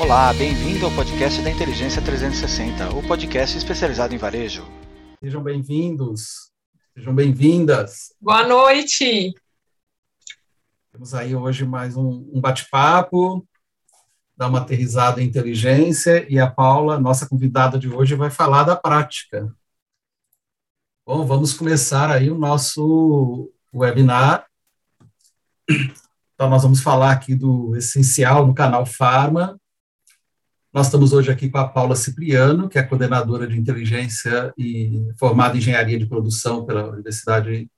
Olá, bem-vindo ao podcast da Inteligência 360, o podcast especializado em varejo. Sejam bem-vindos, sejam bem-vindas. Boa noite. Temos aí hoje mais um, um bate-papo, dar uma aterrizada em inteligência, e a Paula, nossa convidada de hoje, vai falar da prática. Bom, vamos começar aí o nosso webinar. Então, nós vamos falar aqui do essencial no canal Farma, nós estamos hoje aqui com a Paula Cipriano, que é coordenadora de inteligência e formada em engenharia de produção pela Universidade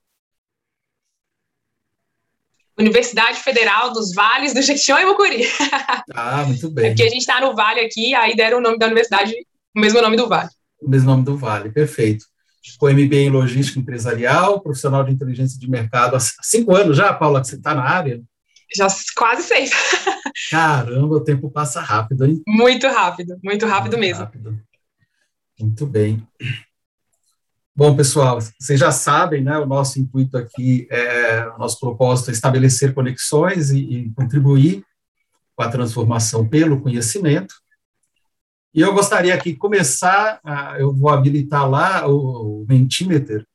Universidade Federal dos Vales do Jequitinhonha e Mucuri. Ah, muito bem. É porque a gente está no Vale aqui, aí deram o nome da universidade, o mesmo nome do Vale. O mesmo nome do Vale, perfeito. Com MBA em Logística Empresarial, profissional de inteligência de mercado há cinco anos já, Paula, que você está na área? Já quase seis. Caramba, o tempo passa rápido, hein? Muito rápido, muito rápido muito mesmo. Rápido. Muito bem. Bom, pessoal, vocês já sabem, né? O nosso intuito aqui, é, o nosso propósito é estabelecer conexões e, e contribuir com a transformação pelo conhecimento. E eu gostaria aqui começar, eu vou habilitar lá o, o Mentimeter,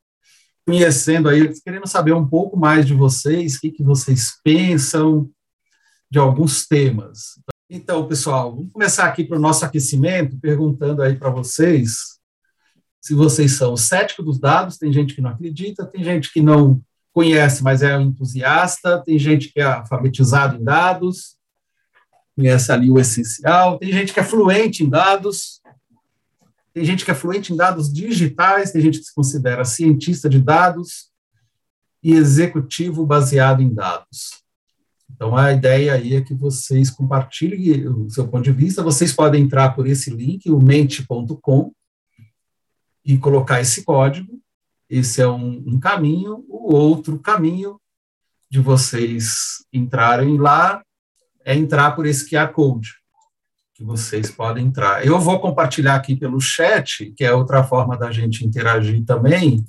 conhecendo aí, querendo saber um pouco mais de vocês, o que, que vocês pensam de alguns temas. Então, pessoal, vamos começar aqui para o nosso aquecimento, perguntando aí para vocês se vocês são céticos dos dados, tem gente que não acredita, tem gente que não conhece, mas é entusiasta, tem gente que é alfabetizado em dados, conhece ali o essencial, tem gente que é fluente em dados, tem gente que é fluente em dados digitais, tem gente que se considera cientista de dados e executivo baseado em dados. Então, a ideia aí é que vocês compartilhem o seu ponto de vista. Vocês podem entrar por esse link, o mente.com, e colocar esse código. Esse é um, um caminho. O outro caminho de vocês entrarem lá é entrar por esse QR Code que vocês podem entrar. Eu vou compartilhar aqui pelo chat, que é outra forma da gente interagir também,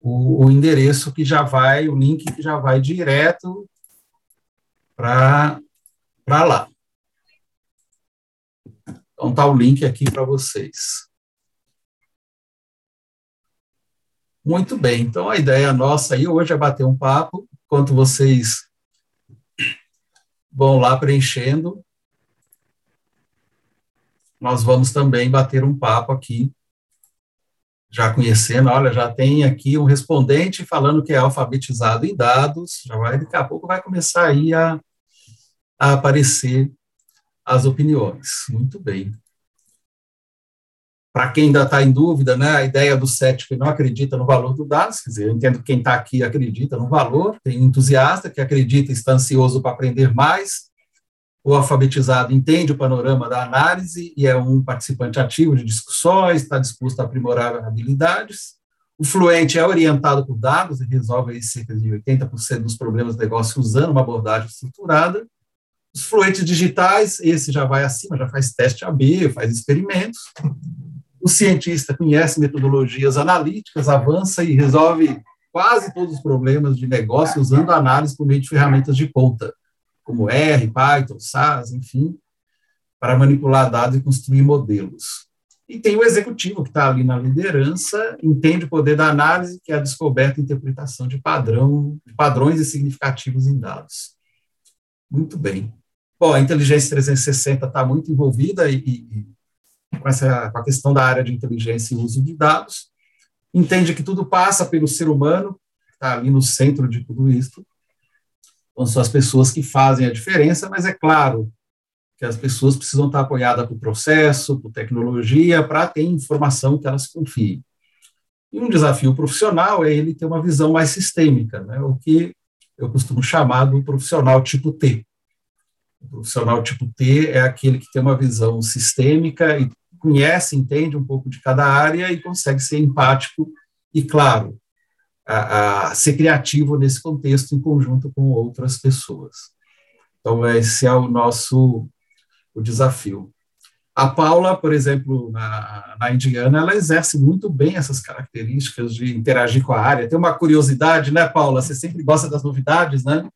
o, o endereço que já vai, o link que já vai direto para lá. Então está o link aqui para vocês. Muito bem, então a ideia nossa aí hoje é bater um papo, enquanto vocês vão lá preenchendo nós vamos também bater um papo aqui, já conhecendo, olha, já tem aqui um respondente falando que é alfabetizado em dados, já vai, daqui a pouco vai começar aí a, a aparecer as opiniões. Muito bem. Para quem ainda está em dúvida, né, a ideia do cético que não acredita no valor do dados, quer dizer, eu entendo que quem está aqui acredita no valor, tem entusiasta que acredita está ansioso para aprender mais, o alfabetizado entende o panorama da análise e é um participante ativo de discussões, está disposto a aprimorar habilidades. O fluente é orientado por dados e resolve cerca de 80% dos problemas do negócio usando uma abordagem estruturada. Os fluentes digitais, esse já vai acima, já faz teste AB, faz experimentos. O cientista conhece metodologias analíticas, avança e resolve quase todos os problemas de negócio usando análise por meio de ferramentas de ponta como R, Python, SAS, enfim, para manipular dados e construir modelos. E tem o executivo, que está ali na liderança, entende o poder da análise, que é a descoberta e interpretação de, padrão, de padrões e significativos em dados. Muito bem. Bom, a inteligência 360 está muito envolvida e, e, com, essa, com a questão da área de inteligência e uso de dados, entende que tudo passa pelo ser humano, está ali no centro de tudo isso, então, são as pessoas que fazem a diferença, mas é claro que as pessoas precisam estar apoiadas por processo, por tecnologia, para ter informação que elas confiem. E um desafio profissional é ele ter uma visão mais sistêmica, né, o que eu costumo chamar do profissional tipo T. O profissional tipo T é aquele que tem uma visão sistêmica e conhece, entende um pouco de cada área e consegue ser empático e, claro, a, a, ser criativo nesse contexto em conjunto com outras pessoas. Então, esse é o nosso o desafio. A Paula, por exemplo, na, na Indiana, ela exerce muito bem essas características de interagir com a área. Tem uma curiosidade, né, Paula? Você sempre gosta das novidades, né?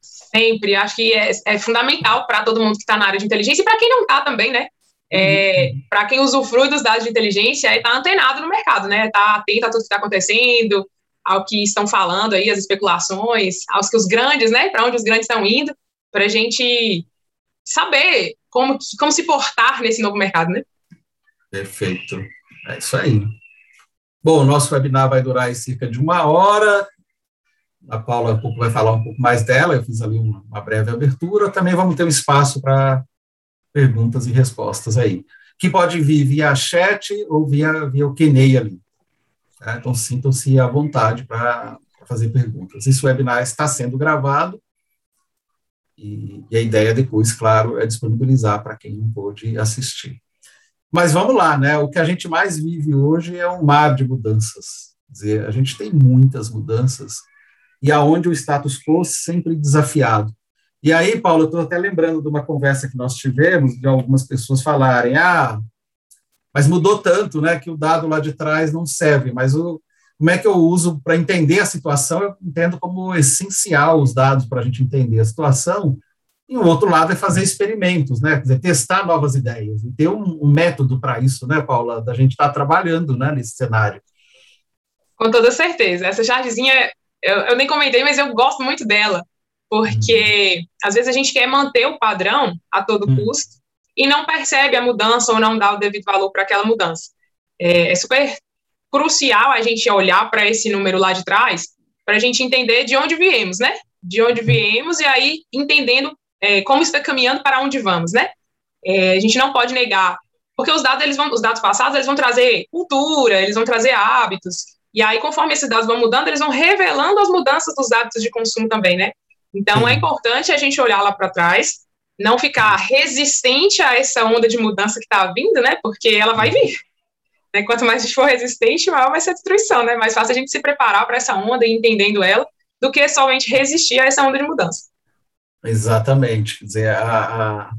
Sempre, acho que é, é fundamental para todo mundo que está na área de inteligência e para quem não está também, né? É, uhum. para quem usufrui dos dados de inteligência, é estar tá antenado no mercado, né? Tá atento a tudo que está acontecendo, ao que estão falando aí, as especulações, aos que os grandes, né? Para onde os grandes estão indo, para a gente saber como, como se portar nesse novo mercado, né? Perfeito. É isso aí. Bom, o nosso webinar vai durar cerca de uma hora. A Paula vai falar um pouco mais dela, eu fiz ali uma, uma breve abertura. Também vamos ter um espaço para perguntas e respostas aí, que pode vir via chat ou via, via o Q&A ali. Tá? Então, sintam-se à vontade para fazer perguntas. Esse webinar está sendo gravado e, e a ideia depois, claro, é disponibilizar para quem não pôde assistir. Mas vamos lá, né? O que a gente mais vive hoje é um mar de mudanças. Quer dizer, a gente tem muitas mudanças e aonde o status quo sempre desafiado. E aí, Paulo, eu estou até lembrando de uma conversa que nós tivemos, de algumas pessoas falarem, ah, mas mudou tanto, né, que o dado lá de trás não serve, mas o, como é que eu uso para entender a situação? Eu entendo como essencial os dados para a gente entender a situação, e o outro lado é fazer experimentos, né? Quer dizer, testar novas ideias. E ter um, um método para isso, né, Paula? Da gente estar tá trabalhando né, nesse cenário. Com toda certeza. Essa chargezinha, eu, eu, nem comentei, mas eu gosto muito dela. Porque às vezes a gente quer manter o padrão a todo hum. custo e não percebe a mudança ou não dá o devido valor para aquela mudança. É, é super crucial a gente olhar para esse número lá de trás para a gente entender de onde viemos, né? De onde hum. viemos e aí entendendo é, como está caminhando para onde vamos, né? É, a gente não pode negar, porque os dados, eles vão, os dados passados, eles vão trazer cultura, eles vão trazer hábitos, e aí, conforme esses dados vão mudando, eles vão revelando as mudanças dos hábitos de consumo também, né? Então, é importante a gente olhar lá para trás, não ficar resistente a essa onda de mudança que está vindo, né? Porque ela vai vir. Né? Quanto mais a gente for resistente, maior vai ser a destruição, né? Mais fácil a gente se preparar para essa onda e entendendo ela, do que somente resistir a essa onda de mudança. Exatamente. Quer dizer, a, a,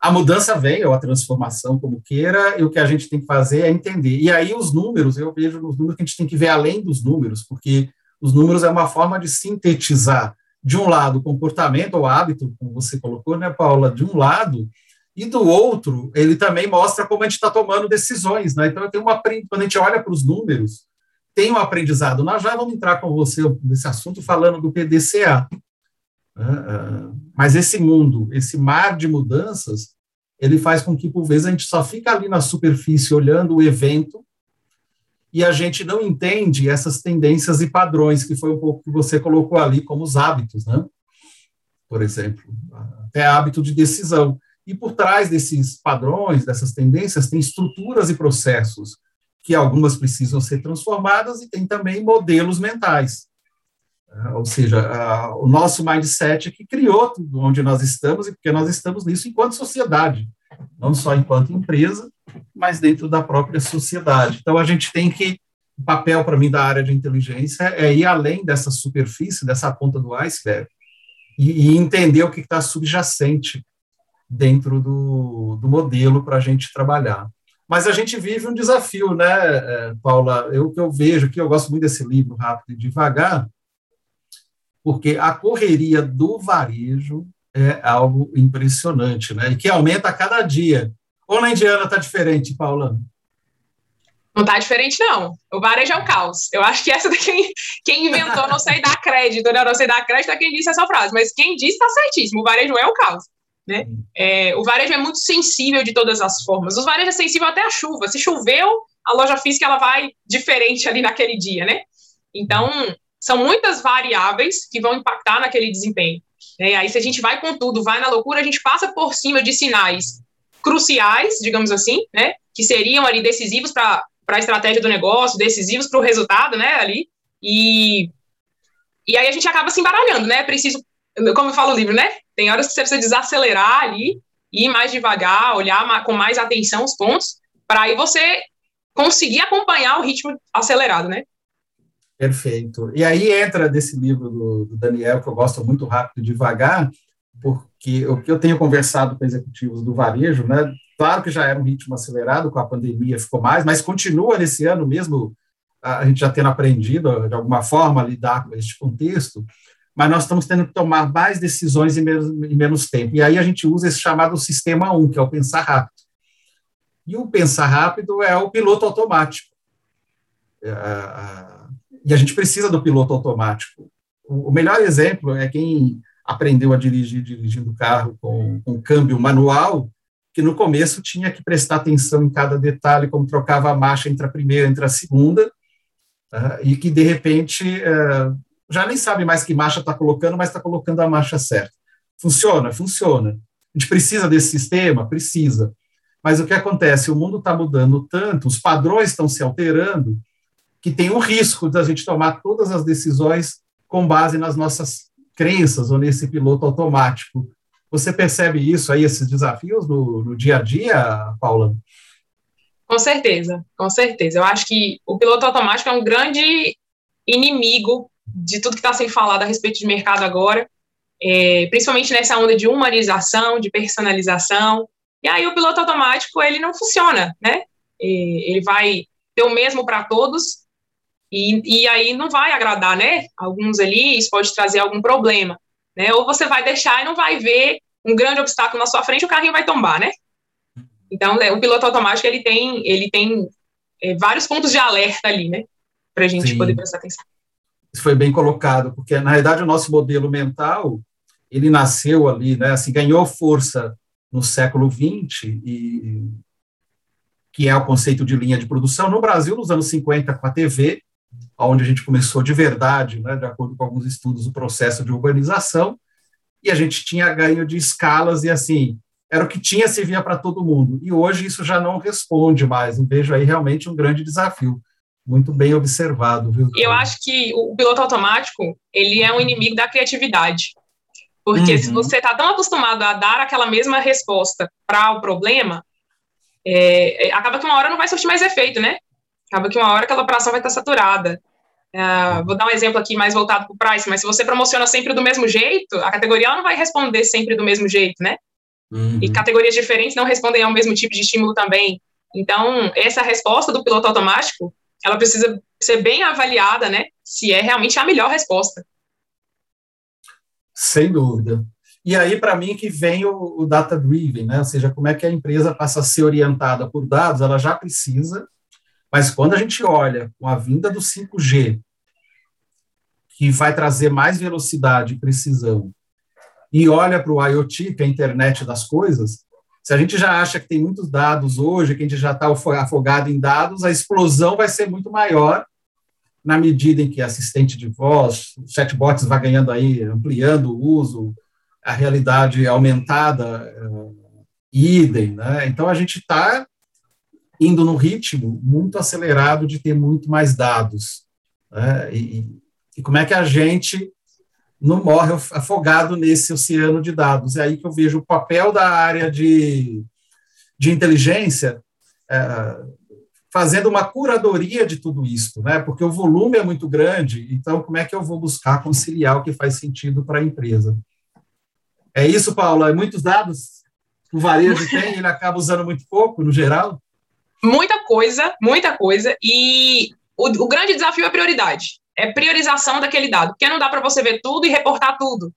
a, mudança vem, ou a transformação, como queira, e o que a gente tem que fazer é entender. E aí os números, eu vejo nos números que a gente tem que ver além dos números, porque os números é uma forma de sintetizar, de um lado, comportamento ou hábito, como você colocou, né, Paula, de um lado, e do outro, ele também mostra como a gente está tomando decisões, né? Então, tenho uma, quando a gente olha para os números, tem um aprendizado. Nós já vamos entrar com você nesse assunto falando do PDCA, né? Ah, mas esse mundo, esse mar de mudanças, ele faz com que, por vezes, a gente só fica ali na superfície olhando o evento e a gente não entende essas tendências e padrões, que foi um pouco que você colocou ali como os hábitos, né? Por exemplo, até hábito de decisão. E por trás desses padrões, dessas tendências, tem estruturas e processos que algumas precisam ser transformadas e tem também modelos mentais. Né? ou seja, o nosso mindset que criou tudo onde nós estamos e porque nós estamos nisso enquanto sociedade, não só enquanto empresa, mas dentro da própria sociedade. Então, a gente tem que, o papel para mim da área de inteligência é ir além dessa superfície, dessa ponta do iceberg, e, e entender o que está subjacente dentro do, do modelo para a gente trabalhar. Mas a gente vive um desafio, né, eh, Paula? Eu que eu vejo que eu gosto muito desse livro Rápido e Devagar, porque a correria do varejo é algo impressionante, né? E que aumenta a cada dia. Ou na Indiana está diferente, Paula? Não está diferente, não. O varejo é o caos. Eu acho que essa daqui, quem inventou não sei dar crédito, né? Não sei dar crédito é quem disse essa frase, mas quem disse está certíssimo. O varejo é o caos. Né? É, o varejo é muito sensível de todas as formas. O varejo é sensível até à chuva. Se choveu, a loja física ela vai diferente ali naquele dia, né? Então, são muitas variáveis que vão impactar naquele desempenho. Né? Aí, se a gente vai com tudo, vai na loucura, a gente passa por cima de sinais cruciais, digamos assim, né? Que seriam ali decisivos para a estratégia do negócio, decisivos para o resultado, né? Ali. E, e aí a gente acaba se embaralhando, né? Preciso, como eu falo o livro, né? Tem horas que você precisa desacelerar ali, ir mais devagar, olhar com mais atenção os pontos, para aí você conseguir acompanhar o ritmo acelerado, né? Perfeito. E aí entra desse livro do, do, Daniel, que eu gosto muito rápido e devagar, porque o que eu tenho conversado com executivos do varejo, né, claro que já era um ritmo acelerado, com a pandemia ficou mais, mas continua nesse ano mesmo, a gente já tendo aprendido, de alguma forma, a lidar com este contexto, mas nós estamos tendo que tomar mais decisões em menos, em menos tempo. E aí a gente usa esse chamado sistema 1, que é o pensar rápido. E o pensar rápido é o piloto automático. É, e a gente precisa do piloto automático. O melhor exemplo é quem aprendeu a dirigir dirigindo carro com, com câmbio manual, que no começo tinha que prestar atenção em cada detalhe, como trocava a marcha entre a primeira e entre a segunda, uh, e que de repente uh, já nem sabe mais que marcha está colocando, mas está colocando a marcha certa. Funciona? Funciona. A gente precisa desse sistema? Precisa. Mas o que acontece? O mundo está mudando tanto, os padrões estão se alterando, que tem um risco da gente tomar todas as decisões com base nas nossas crenças ou nesse piloto automático. Você percebe isso aí, esses desafios no, no dia a dia, Paula? Com certeza, com certeza. Eu acho que o piloto automático é um grande inimigo de tudo que está sendo falado a respeito de mercado agora, é, principalmente nessa onda de humanização, de personalização. E aí o piloto automático ele não funciona, né? ele vai ter o mesmo para todos e, e aí não vai agradar, né? Alguns ali isso pode trazer algum problema, né? Ou você vai deixar e não vai ver um grande obstáculo na sua frente, o carrinho vai tombar, né? Então, né, o piloto automático ele tem ele tem é, vários pontos de alerta ali, né? Para a gente Sim. poder prestar atenção isso foi bem colocado, porque na realidade o nosso modelo mental ele nasceu ali, né, assim, ganhou força no século XX e que é o conceito de linha de produção no Brasil nos anos 50 com a TV, onde a gente começou de verdade, né, de acordo com alguns estudos, o processo de urbanização, e a gente tinha ganho de escalas e assim, era o que tinha servia para todo mundo. E hoje isso já não responde mais, vejo aí realmente um grande desafio muito bem observado, viu? Eu acho que o piloto automático, ele é um inimigo da criatividade. Porque uhum. se você está tão acostumado a dar aquela mesma resposta para o problema, é, é, acaba que uma hora não vai surtir mais efeito, né? Acaba que uma hora aquela operação vai estar saturada. Uh, vou dar um exemplo aqui mais voltado para o price, mas se você promociona sempre do mesmo jeito, a categoria não vai responder sempre do mesmo jeito, né? Uhum. E categorias diferentes não respondem ao mesmo tipo de estímulo também. Então, essa resposta do piloto automático, ela precisa ser bem avaliada, né? Se é realmente a melhor resposta. Sem dúvida. E aí, para mim, que vem o, o data-driven, né? Ou seja, como é que a empresa passa a ser orientada por dados, ela já precisa, mas quando a gente olha com a vinda do 5G, que vai trazer mais velocidade e precisão, e olha para o IoT, que é a internet das coisas, se a gente já acha que tem muitos dados hoje, que a gente já está afogado em dados, a explosão vai ser muito maior na medida em que assistente de voz, chatbots vai ganhando aí, ampliando o uso, a realidade aumentada, uh, idem, né? Então a gente está indo num ritmo muito acelerado de ter muito mais dados. Né? E, e como é que a gente não morre afogado nesse oceano de dados. É aí que eu vejo o papel da área de, de inteligência é, fazendo uma curadoria de tudo isso, né? porque o volume é muito grande, então como é que eu vou buscar conciliar o que faz sentido para a empresa? É isso, Paula? É muitos dados o varejo tem, ele acaba usando muito pouco, no geral? Muita coisa, muita coisa, e o, o grande desafio é prioridade é priorização daquele dado, porque não dá para você ver tudo e reportar tudo,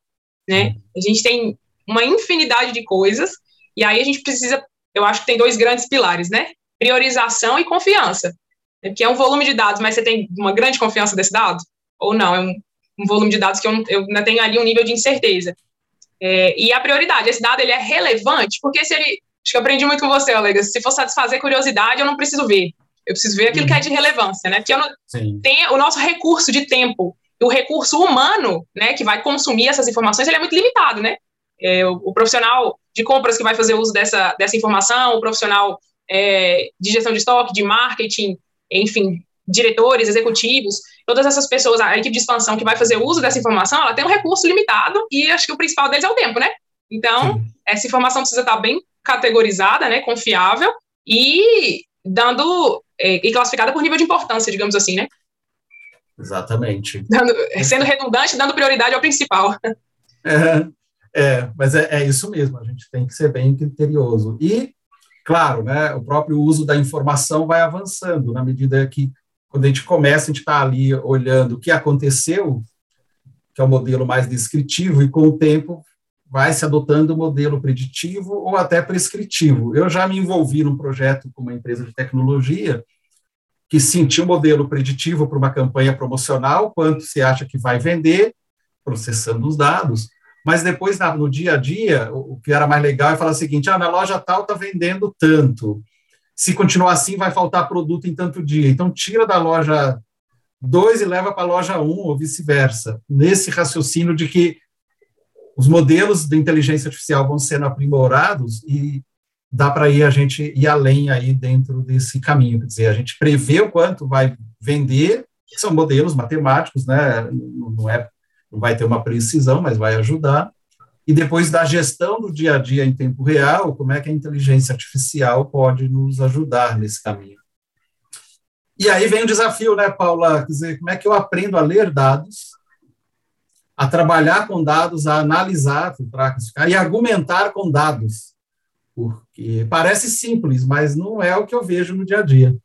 né? A gente tem uma infinidade de coisas, e aí a gente precisa, eu acho que tem dois grandes pilares, né? Priorização e confiança. Porque é um volume de dados, mas você tem uma grande confiança desse dado? Ou não? É um, um volume de dados que eu, eu ainda tenho ali um nível de incerteza. É, e a prioridade, esse dado ele é relevante, porque se ele. Acho que eu aprendi muito com você, Alex. Se for satisfazer curiosidade, eu não preciso ver. Eu preciso ver aquilo que é de relevância, né? Porque eu não, tem o nosso recurso de tempo, o recurso humano, né, que vai consumir essas informações, ele é muito limitado, né? É, o, o, profissional de compras que vai fazer uso dessa, dessa informação, o profissional é, de gestão de estoque, de marketing, enfim, diretores, executivos, todas essas pessoas, a equipe de expansão que vai fazer uso dessa informação, ela tem um recurso limitado e acho que o principal deles é o tempo, né? Então, Sim. essa informação precisa estar bem categorizada, né, confiável e dando é, e classificada por nível de importância, digamos assim, né? Exatamente. Dando, sendo redundante, dando prioridade ao principal. É, é mas é, é, isso mesmo, a gente tem que ser bem criterioso. E, claro, né, o próprio uso da informação vai avançando, na medida que, quando a gente começa, a gente está ali olhando o que aconteceu, que é o modelo mais descritivo, e com o tempo vai se adotando o modelo preditivo ou até prescritivo. Eu já me envolvi num projeto com uma empresa de tecnologia que sentiu um modelo preditivo para uma campanha promocional, quanto você acha que vai vender, processando os dados, mas depois, no dia a dia, o que era mais legal é falar o seguinte, ah, na loja tal está vendendo tanto, se continuar assim, vai faltar produto em tanto dia, então tira da loja 2 e leva para a loja 1, um, ou vice-versa, nesse raciocínio de que os modelos de inteligência artificial vão sendo aprimorados e dá para ir a gente ir além aí dentro desse caminho, quer dizer, a gente prevê o quanto vai vender, são modelos matemáticos, né, não é não vai ter uma precisão, mas vai ajudar, e depois da gestão do dia a dia em tempo real, como é que a inteligência artificial pode nos ajudar nesse caminho. E aí vem o desafio, né, Paula, quer dizer, como é que eu aprendo a ler dados, a trabalhar com dados, a analisar, filtrar, classificar e argumentar com dados porque parece simples, mas não é o que eu vejo no dia a dia.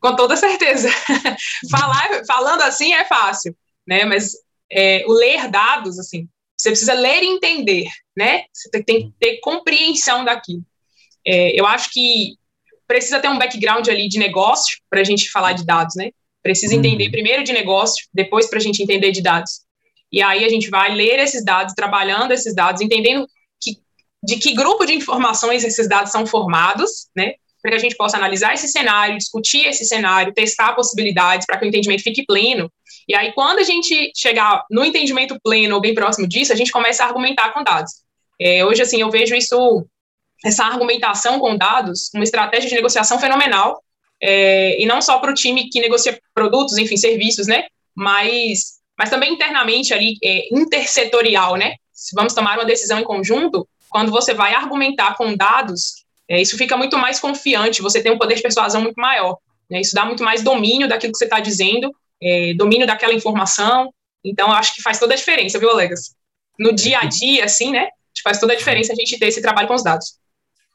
Com toda certeza. Falar, falando assim é fácil, né? Mas é, o ler dados, assim, você precisa ler e entender, né? Você tem, tem que ter compreensão daquilo. É, eu acho que precisa ter um background ali de negócio para a gente falar de dados, né? Precisa uhum. entender primeiro de negócio, depois para a gente entender de dados. E aí a gente vai ler esses dados, trabalhando esses dados, entendendo de que grupo de informações esses dados são formados, né? Para que a gente possa analisar esse cenário, discutir esse cenário, testar possibilidades para que o entendimento fique pleno. E aí, quando a gente chegar no entendimento pleno ou bem próximo disso, a gente começa a argumentar com dados. É, hoje, assim, eu vejo isso, essa argumentação com dados, uma estratégia de negociação fenomenal, é, e não só para o time que negocia produtos, enfim, serviços, né? Mas, mas também internamente ali, é, intersetorial, né? Se vamos tomar uma decisão em conjunto, quando você vai argumentar com dados, é, isso fica muito mais confiante, você tem um poder de persuasão muito maior. Né? Isso dá muito mais domínio daquilo que você está dizendo, é, domínio daquela informação. Então, acho que faz toda a diferença, viu, Olegas? No dia a dia, assim, né? Faz toda a diferença a gente ter esse trabalho com os dados.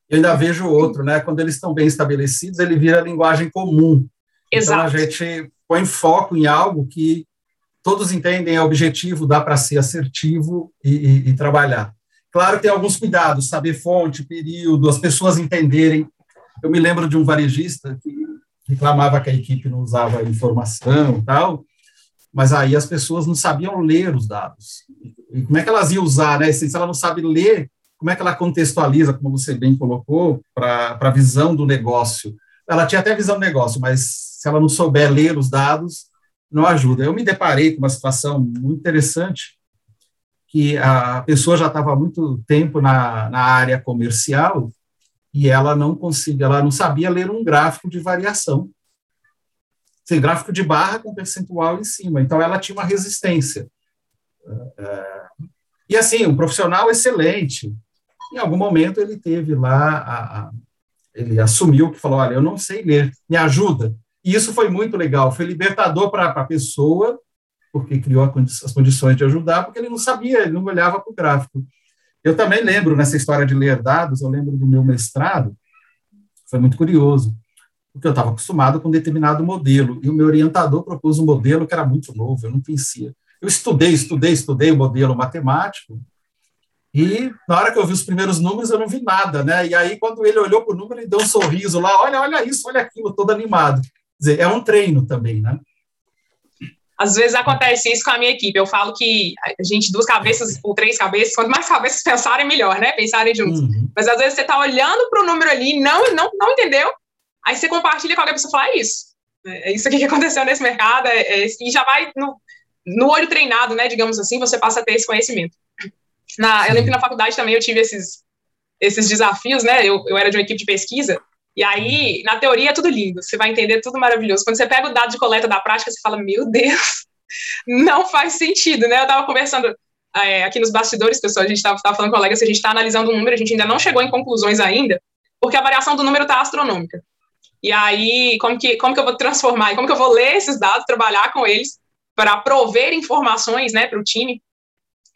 Eu ainda vejo outro, né? Quando eles estão bem estabelecidos, ele vira linguagem comum. Exato. Então, a gente põe foco em algo que todos entendem é objetivo, dá para ser assertivo e, e, e trabalhar. Claro tem alguns cuidados, saber fonte, período, as pessoas entenderem. Eu me lembro de um varejista que reclamava que a equipe não usava informação e tal, mas aí as pessoas não sabiam ler os dados. E como é que elas iam usar, né? Se ela não sabe ler, como é que ela contextualiza, como você bem colocou, para a visão do negócio? Ela tinha até visão do negócio, mas se ela não souber ler os dados, não ajuda. Eu me deparei com uma situação muito interessante que a pessoa já estava há muito tempo na, na área comercial e ela não conseguia, ela não sabia ler um gráfico de variação. Sem gráfico de barra com percentual em cima. Então, ela tinha uma resistência. É, e, assim, um profissional excelente. Em algum momento, ele teve lá, a, a, ele assumiu que falou: Olha, eu não sei ler, me ajuda. E isso foi muito legal, foi libertador para a pessoa porque criou as condições de ajudar, porque ele não sabia, ele não olhava para o gráfico. Eu também lembro, nessa história de ler dados, eu lembro do meu mestrado, foi muito curioso, porque eu estava acostumado com um determinado modelo, e o meu orientador propôs um modelo que era muito novo, eu não conhecia. Eu estudei, estudei, estudei o modelo matemático, e na hora que eu vi os primeiros números, eu não vi nada, né? E aí, quando ele olhou para o número, ele deu um sorriso lá, olha, olha isso, olha aquilo, todo animado. Dizer, é um treino também, né? Às vezes acontece isso com a minha equipe. Eu falo que a gente, duas cabeças ou três cabeças, quanto mais cabeças pensarem, melhor, né? Pensarem juntos. Uhum. Mas às vezes você está olhando para o número ali, não, não, não entendeu, aí você compartilha com alguém pessoa e fala: é isso. É isso aqui que aconteceu nesse mercado, é, é, e já vai no, no olho treinado, né? Digamos assim, você passa a ter esse conhecimento. Na, eu lembro que na faculdade também eu tive esses, esses desafios, né? Eu, eu era de uma equipe de pesquisa, e aí, na teoria, é tudo lindo, você vai entender tudo maravilhoso. Quando você pega o dado de coleta da prática, você fala, meu Deus, não faz sentido, né? Eu estava conversando é, aqui nos bastidores, pessoal, a gente estava falando com colegas, a gente está analisando um número, a gente ainda não chegou em conclusões ainda, porque a variação do número está astronômica. E aí, como que, como que eu vou transformar, como que eu vou ler esses dados, trabalhar com eles, para prover informações, né, para o time,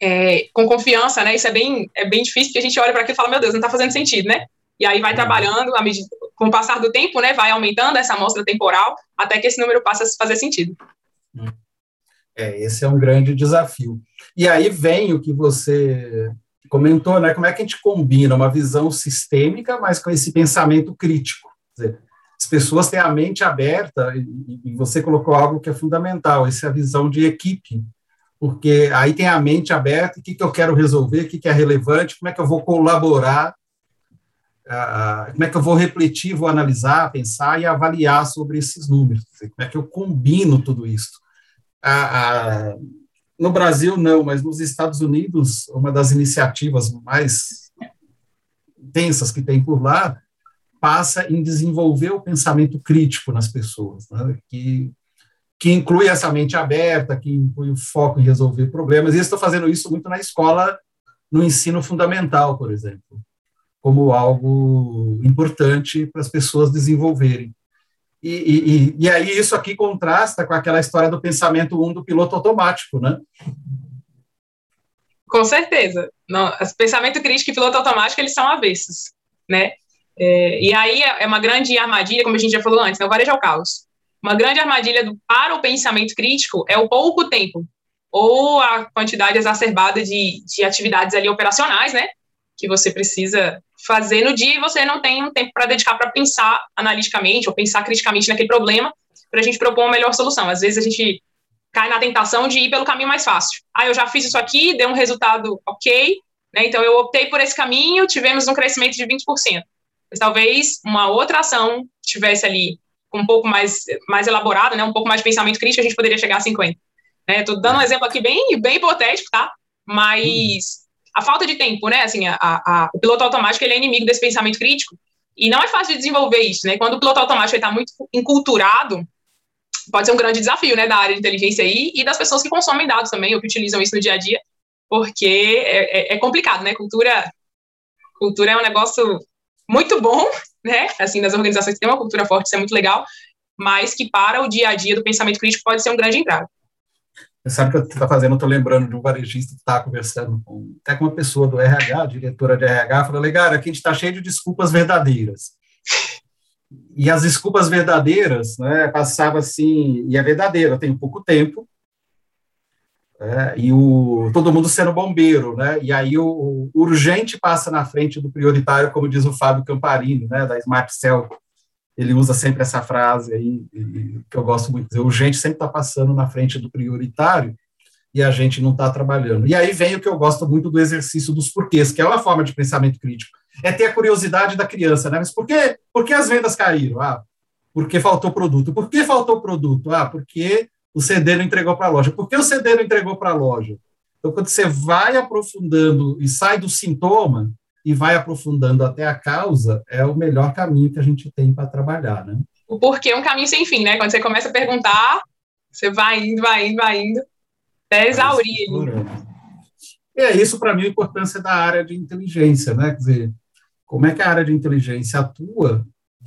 é, com confiança, né? Isso é bem, é bem difícil, porque a gente olha para aquilo e fala, meu Deus, não está fazendo sentido, né? E aí vai uhum. trabalhando, medida, com o passar do tempo, né, vai aumentando essa amostra temporal, até que esse número passe a fazer sentido. É, esse é um grande desafio. E aí vem o que você comentou, né? Como é que a gente combina uma visão sistêmica, mas com esse pensamento crítico? Dizer, as pessoas têm a mente aberta, e, e você colocou algo que é fundamental, essa é a visão de equipe, porque aí tem a mente aberta, o que, que eu quero resolver, o que, que é relevante, como é que eu vou colaborar, como é que eu vou refletir, vou analisar, pensar e avaliar sobre esses números, como é que eu combino tudo isso. No Brasil, não, mas nos Estados Unidos, uma das iniciativas mais intensas que tem por lá passa em desenvolver o pensamento crítico nas pessoas, né? que, que inclui essa mente aberta, que inclui o foco em resolver problemas. E eu estou fazendo isso muito na escola, no ensino fundamental, por exemplo, como algo importante para as pessoas desenvolverem. E, e, e, aí isso aqui contrasta com aquela história do pensamento um do piloto automático, né? Com certeza. Não, pensamento crítico e piloto automático, eles são avessos, né? É, e aí é, é uma grande armadilha, como a gente já falou antes, né, o varejo é o caos. Uma grande armadilha do, para o pensamento crítico é o pouco tempo, ou a quantidade exacerbada de, de atividades ali operacionais, né, que você precisa fazer no dia e você não tem um tempo para dedicar para pensar analiticamente ou pensar criticamente naquele problema para a gente propor uma melhor solução. Às vezes a gente cai na tentação de ir pelo caminho mais fácil. Ah, eu já fiz isso aqui, deu um resultado ok, né, então eu optei por esse caminho, tivemos um crescimento de 20%. Mas talvez uma outra ação tivesse ali um pouco mais, mais elaborada, né, um pouco mais de pensamento crítico, a gente poderia chegar a 50. Estou né? dando um exemplo aqui bem, bem hipotético, tá? Mas a falta de tempo, né? Assim, a, a, o piloto automático ele é inimigo desse pensamento crítico e não é fácil de desenvolver isso, né? Quando o piloto automático está muito enculturado, pode ser um grande desafio, né, da área de inteligência aí e das pessoas que consomem dados também ou que utilizam isso no dia a dia, porque é, é, é complicado, né? Cultura, cultura é um negócio muito bom, né? Assim, das organizações que têm uma cultura forte, isso é muito legal, mas que para o dia a dia do pensamento crítico pode ser um grande entrave. Sabe que eu está fazendo, estou lembrando de um varejista que estava conversando com, até com uma pessoa do RH, diretora de RH, falou, legal, aqui a gente está cheio de desculpas verdadeiras. E as desculpas verdadeiras, né, passava assim, e é verdadeiro, eu tenho pouco tempo, é, e o, todo mundo sendo bombeiro, né? E aí o, o, urgente passa na frente do prioritário, como diz o Fábio Camparini, né, da Smart Cell. Ele usa sempre essa frase aí, que eu gosto muito. O urgente sempre está passando na frente do prioritário e a gente não está trabalhando. E aí vem o que eu gosto muito do exercício dos porquês, que é uma forma de pensamento crítico. É ter a curiosidade da criança, né? Mas por que, por que as vendas caíram? Ah, porque faltou produto. Por que faltou produto? Ah, porque o CD não entregou para a loja. Por que o CD não entregou para a loja? Então, quando você vai aprofundando e sai do sintoma e vai aprofundando até a causa, é o melhor caminho que a gente tem para trabalhar, né? O porquê é um caminho sem fim, né? Quando você começa a perguntar, você vai indo, vai indo, vai indo, até exaurir. E é isso, para mim, a importância da área de inteligência, né? Quer dizer, como é que a área de inteligência atua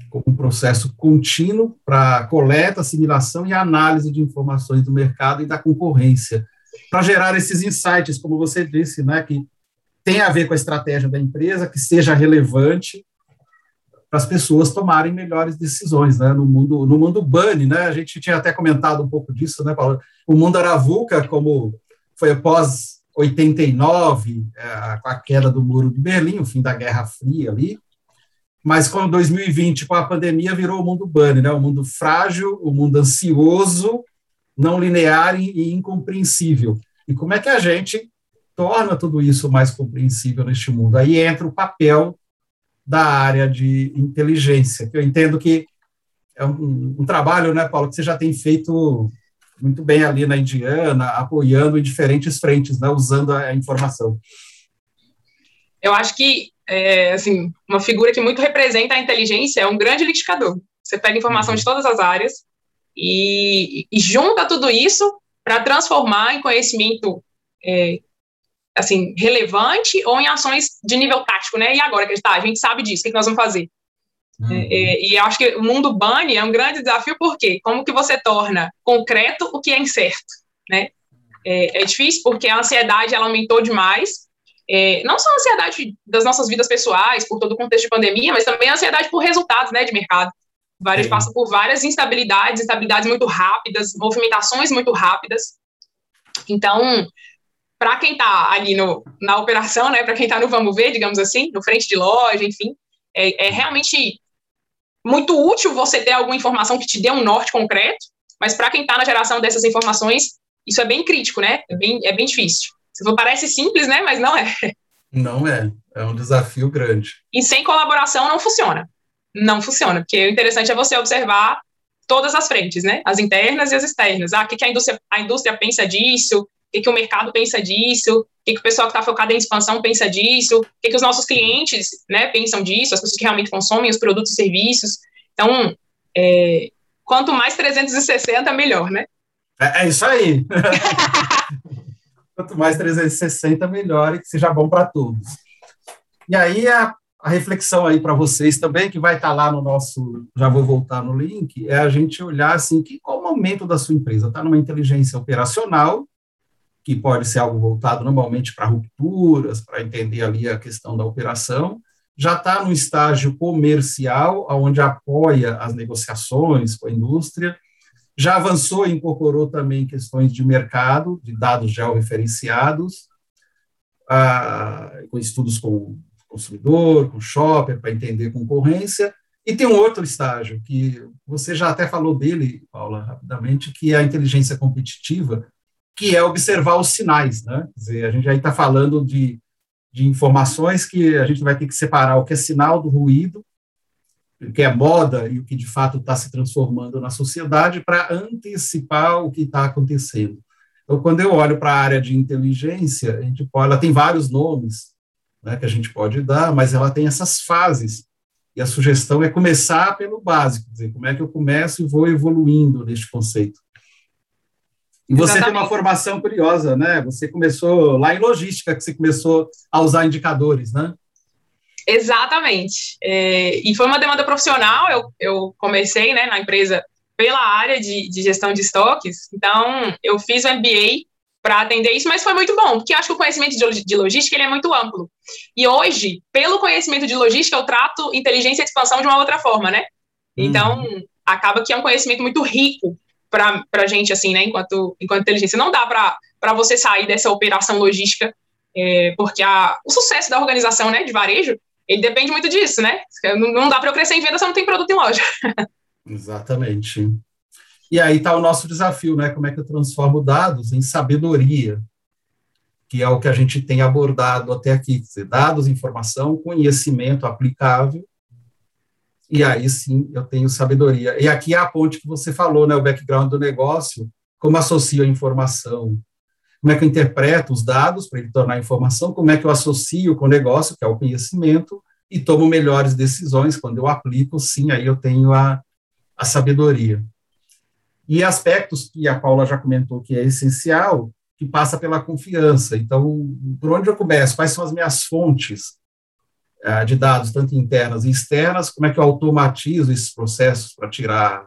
como um processo contínuo para coleta, assimilação e análise de informações do mercado e da concorrência, para gerar esses insights, como você disse, né, que tem a ver com a estratégia da empresa, que seja relevante para as pessoas tomarem melhores decisões, né, no mundo no mundo bunny, né, a gente tinha até comentado um pouco disso, né, Paulo? O mundo aravuca, como foi após 89, é, com a queda do muro de Berlim, o fim da Guerra Fria ali, mas com 2020, com a pandemia, virou o mundo bunny, né? o mundo frágil, o mundo ansioso, não linear e incompreensível. E como é que a gente torna tudo isso mais compreensível neste mundo? Aí entra o papel da área de inteligência, que eu entendo que é um, um trabalho, né, Paulo, que você já tem feito muito bem ali na Indiana, apoiando em diferentes frentes, né, usando a informação. Eu acho que é, assim, uma figura que muito representa a inteligência, é um grande liquidificador. Você pega informação de uhum. todas as áreas e, e junta tudo isso para transformar em conhecimento é, assim relevante ou em ações de nível tático, né? E agora que tá, a gente sabe disso, o que, que nós vamos fazer? Uhum. É, e eu acho que o mundo bunny é um grande desafio, porque como que você torna concreto o que é incerto, né? É, é difícil porque a ansiedade ela aumentou demais é, não só a ansiedade das nossas vidas pessoais, por todo o contexto de pandemia, mas também a ansiedade por resultados né, de mercado. Vários passam por várias instabilidades, instabilidades muito rápidas, movimentações muito rápidas. Então, para quem está ali no, na operação, né, para quem está no vamos ver, digamos assim, no frente de loja, enfim, é, é realmente muito útil você ter alguma informação que te dê um norte concreto, mas para quem está na geração dessas informações, isso é bem crítico, né? É bem, é bem difícil. Parece simples, né? Mas não é. Não é. É um desafio grande. E sem colaboração não funciona. Não funciona, porque o interessante é você observar todas as frentes, né? As internas e as externas. Ah, o que, que a, indústria, a indústria pensa disso? O que, que o mercado pensa disso? O que, que o pessoal que está focado em expansão pensa disso? O que, que os nossos clientes né, pensam disso? As pessoas que realmente consomem os produtos e serviços. Então, é, quanto mais 360, melhor, né? É, é isso aí. quanto mais 360, melhor e que seja bom para todos. E aí, a a reflexão aí para vocês também, que vai estar tá lá no nosso, já vou voltar no link, é a gente olhar assim, que qual o momento da sua empresa? Está numa inteligência operacional, que pode ser algo voltado normalmente para rupturas, para entender ali a questão da operação, já está no estágio comercial, onde apoia as negociações com a indústria, já avançou e incorporou também questões de mercado, de dados georreferenciados, ah, com estudos com consumidor, com shopper, para entender concorrência. E tem um outro estágio, que você já até falou dele, Paula, rapidamente, que é a inteligência competitiva, que é observar os sinais. Né? Quer dizer, a gente aí está falando de, de informações que a gente vai ter que separar o que é sinal do ruído, o que é moda e o que de fato está se transformando na sociedade, para antecipar o que está acontecendo. Então, quando eu olho para a área de inteligência, a gente pode, ela tem vários nomes, né, que a gente pode dar, mas ela tem essas fases. E a sugestão é começar pelo básico, dizer, como é que eu começo e vou evoluindo neste conceito. Você Exatamente. tem uma formação curiosa, né? Você começou lá em logística, que você começou a usar indicadores, né? Exatamente. É, e foi uma demanda profissional. Eu, eu comecei né, na empresa pela área de, de gestão de estoques. Então, eu fiz o MBA para atender isso, mas foi muito bom, porque acho que o conhecimento de logística ele é muito amplo. E hoje, pelo conhecimento de logística, eu trato inteligência e expansão de uma outra forma, né? Então, uhum. acaba que é um conhecimento muito rico para a gente, assim, né, enquanto, enquanto inteligência. Não dá para você sair dessa operação logística, é, porque a, o sucesso da organização, né, de varejo, ele depende muito disso, né? Não, não dá para eu crescer em venda se eu não tenho produto em loja. Exatamente. E aí está o nosso desafio, né? Como é que eu transformo dados em sabedoria, que é o que a gente tem abordado até aqui, dizer, dados, informação, conhecimento aplicável, e aí sim eu tenho sabedoria. E aqui é a ponte que você falou, né? O background do negócio, como associo a informação, como é que eu interpreto os dados para ele tornar informação, como é que eu associo com o negócio, que é o conhecimento, e tomo melhores decisões quando eu aplico, sim, aí eu tenho a, a sabedoria e aspectos que a Paula já comentou que é essencial, que passa pela confiança. Então, por onde eu começo? Quais são as minhas fontes de dados, tanto internas e externas? Como é que eu automatizo esses processos para tirar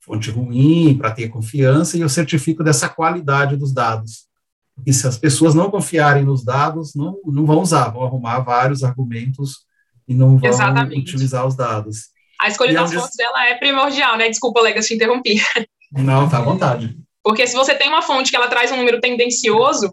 fonte ruim, para ter confiança? E eu certifico dessa qualidade dos dados. Porque se as pessoas não confiarem nos dados, não, não vão usar, vão arrumar vários argumentos e não vão Exatamente. utilizar os dados. A escolha e das fontes dela é primordial, né? Desculpa, Legas, te interrompi. Não, tá à vontade. Porque se você tem uma fonte que ela traz um número tendencioso,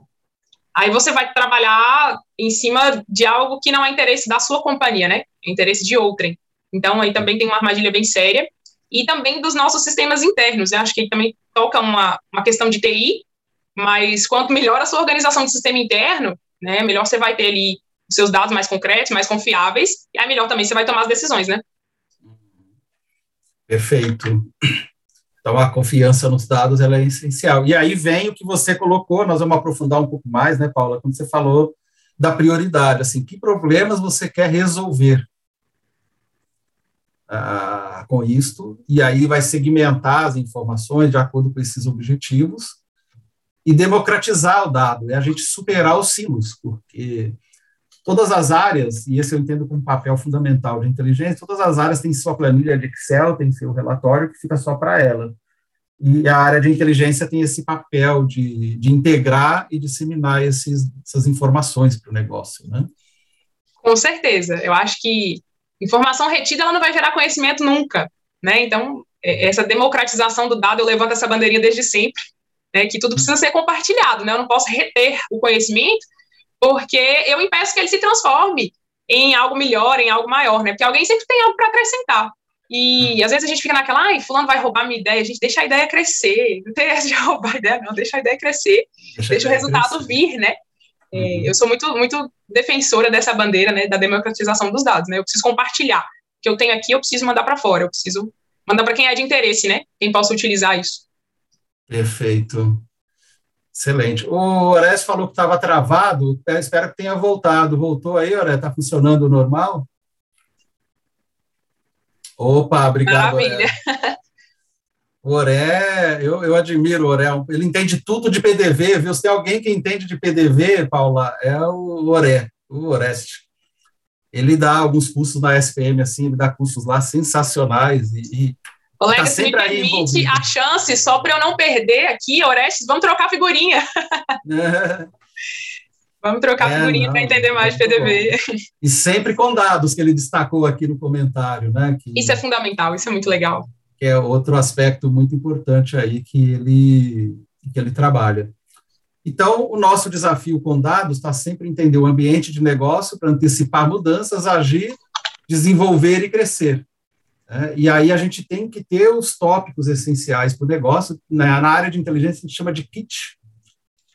aí você vai trabalhar em cima de algo que não é interesse da sua companhia, né? É interesse de outrem. Então, aí também tem uma armadilha bem séria. E também dos nossos sistemas internos. Eu acho que também toca uma, uma questão de TI, mas quanto melhor a sua organização de sistema interno, né, melhor você vai ter ali os seus dados mais concretos, mais confiáveis, e aí melhor também você vai tomar as decisões, né? Perfeito. Então, a confiança nos dados ela é essencial. E aí vem o que você colocou, nós vamos aprofundar um pouco mais, né, Paula, quando você falou da prioridade, assim, que problemas você quer resolver ah, com isto, e aí vai segmentar as informações de acordo com esses objetivos e democratizar o dado, é a gente superar os silos, porque todas as áreas, e esse eu entendo como papel fundamental de inteligência, todas as áreas têm sua planilha de Excel, tem seu relatório que fica só para ela. E a área de inteligência tem esse papel de, de integrar e disseminar esses, essas informações para o negócio, né? Com certeza. Eu acho que informação retida ela não vai gerar conhecimento nunca, né? Então, é, essa democratização do dado, eu levanto essa bandeirinha desde sempre. né, que tudo precisa ser compartilhado, né, eu não posso reter o conhecimento, porque eu impeço que ele se transforme em algo melhor, em algo maior, né, porque alguém sempre tem algo para acrescentar. E às vezes a gente fica naquela, ai, fulano vai roubar minha ideia, a gente deixa a ideia crescer, não tem essa de roubar a ideia, não, deixa a ideia crescer, deixa, deixa o resultado crescer. vir, né? É, uhum. Eu sou muito, muito defensora dessa bandeira, né, da democratização dos dados, né? Eu preciso compartilhar. O que eu tenho aqui, eu preciso mandar para fora, eu preciso mandar para quem é de interesse, né? Quem possa utilizar isso. Perfeito. Excelente. O Ores falou que estava travado, eu espero que tenha voltado. Voltou aí, Ores? Está funcionando normal? Opa, obrigado. Maravilha. O Oré, eu, eu admiro o Oré, ele entende tudo de PDV, viu? Se tem alguém que entende de PDV, Paula, é o Oré, o Oreste. Ele dá alguns cursos na SPM, assim, ele dá cursos lá sensacionais e, e Colega, tá se me permite a chance, só para eu não perder aqui, Orestes, vamos trocar figurinha. É. Vamos trocar é, figurinha para entender mais de PDV. Bom. E sempre com dados que ele destacou aqui no comentário, né? Que, isso é fundamental, isso é muito legal. Que é outro aspecto muito importante aí que ele, que ele trabalha. Então, o nosso desafio com dados está sempre entender o ambiente de negócio para antecipar mudanças, agir, desenvolver e crescer. É, e aí a gente tem que ter os tópicos essenciais para o negócio. Na, na área de inteligência, a gente chama de kit,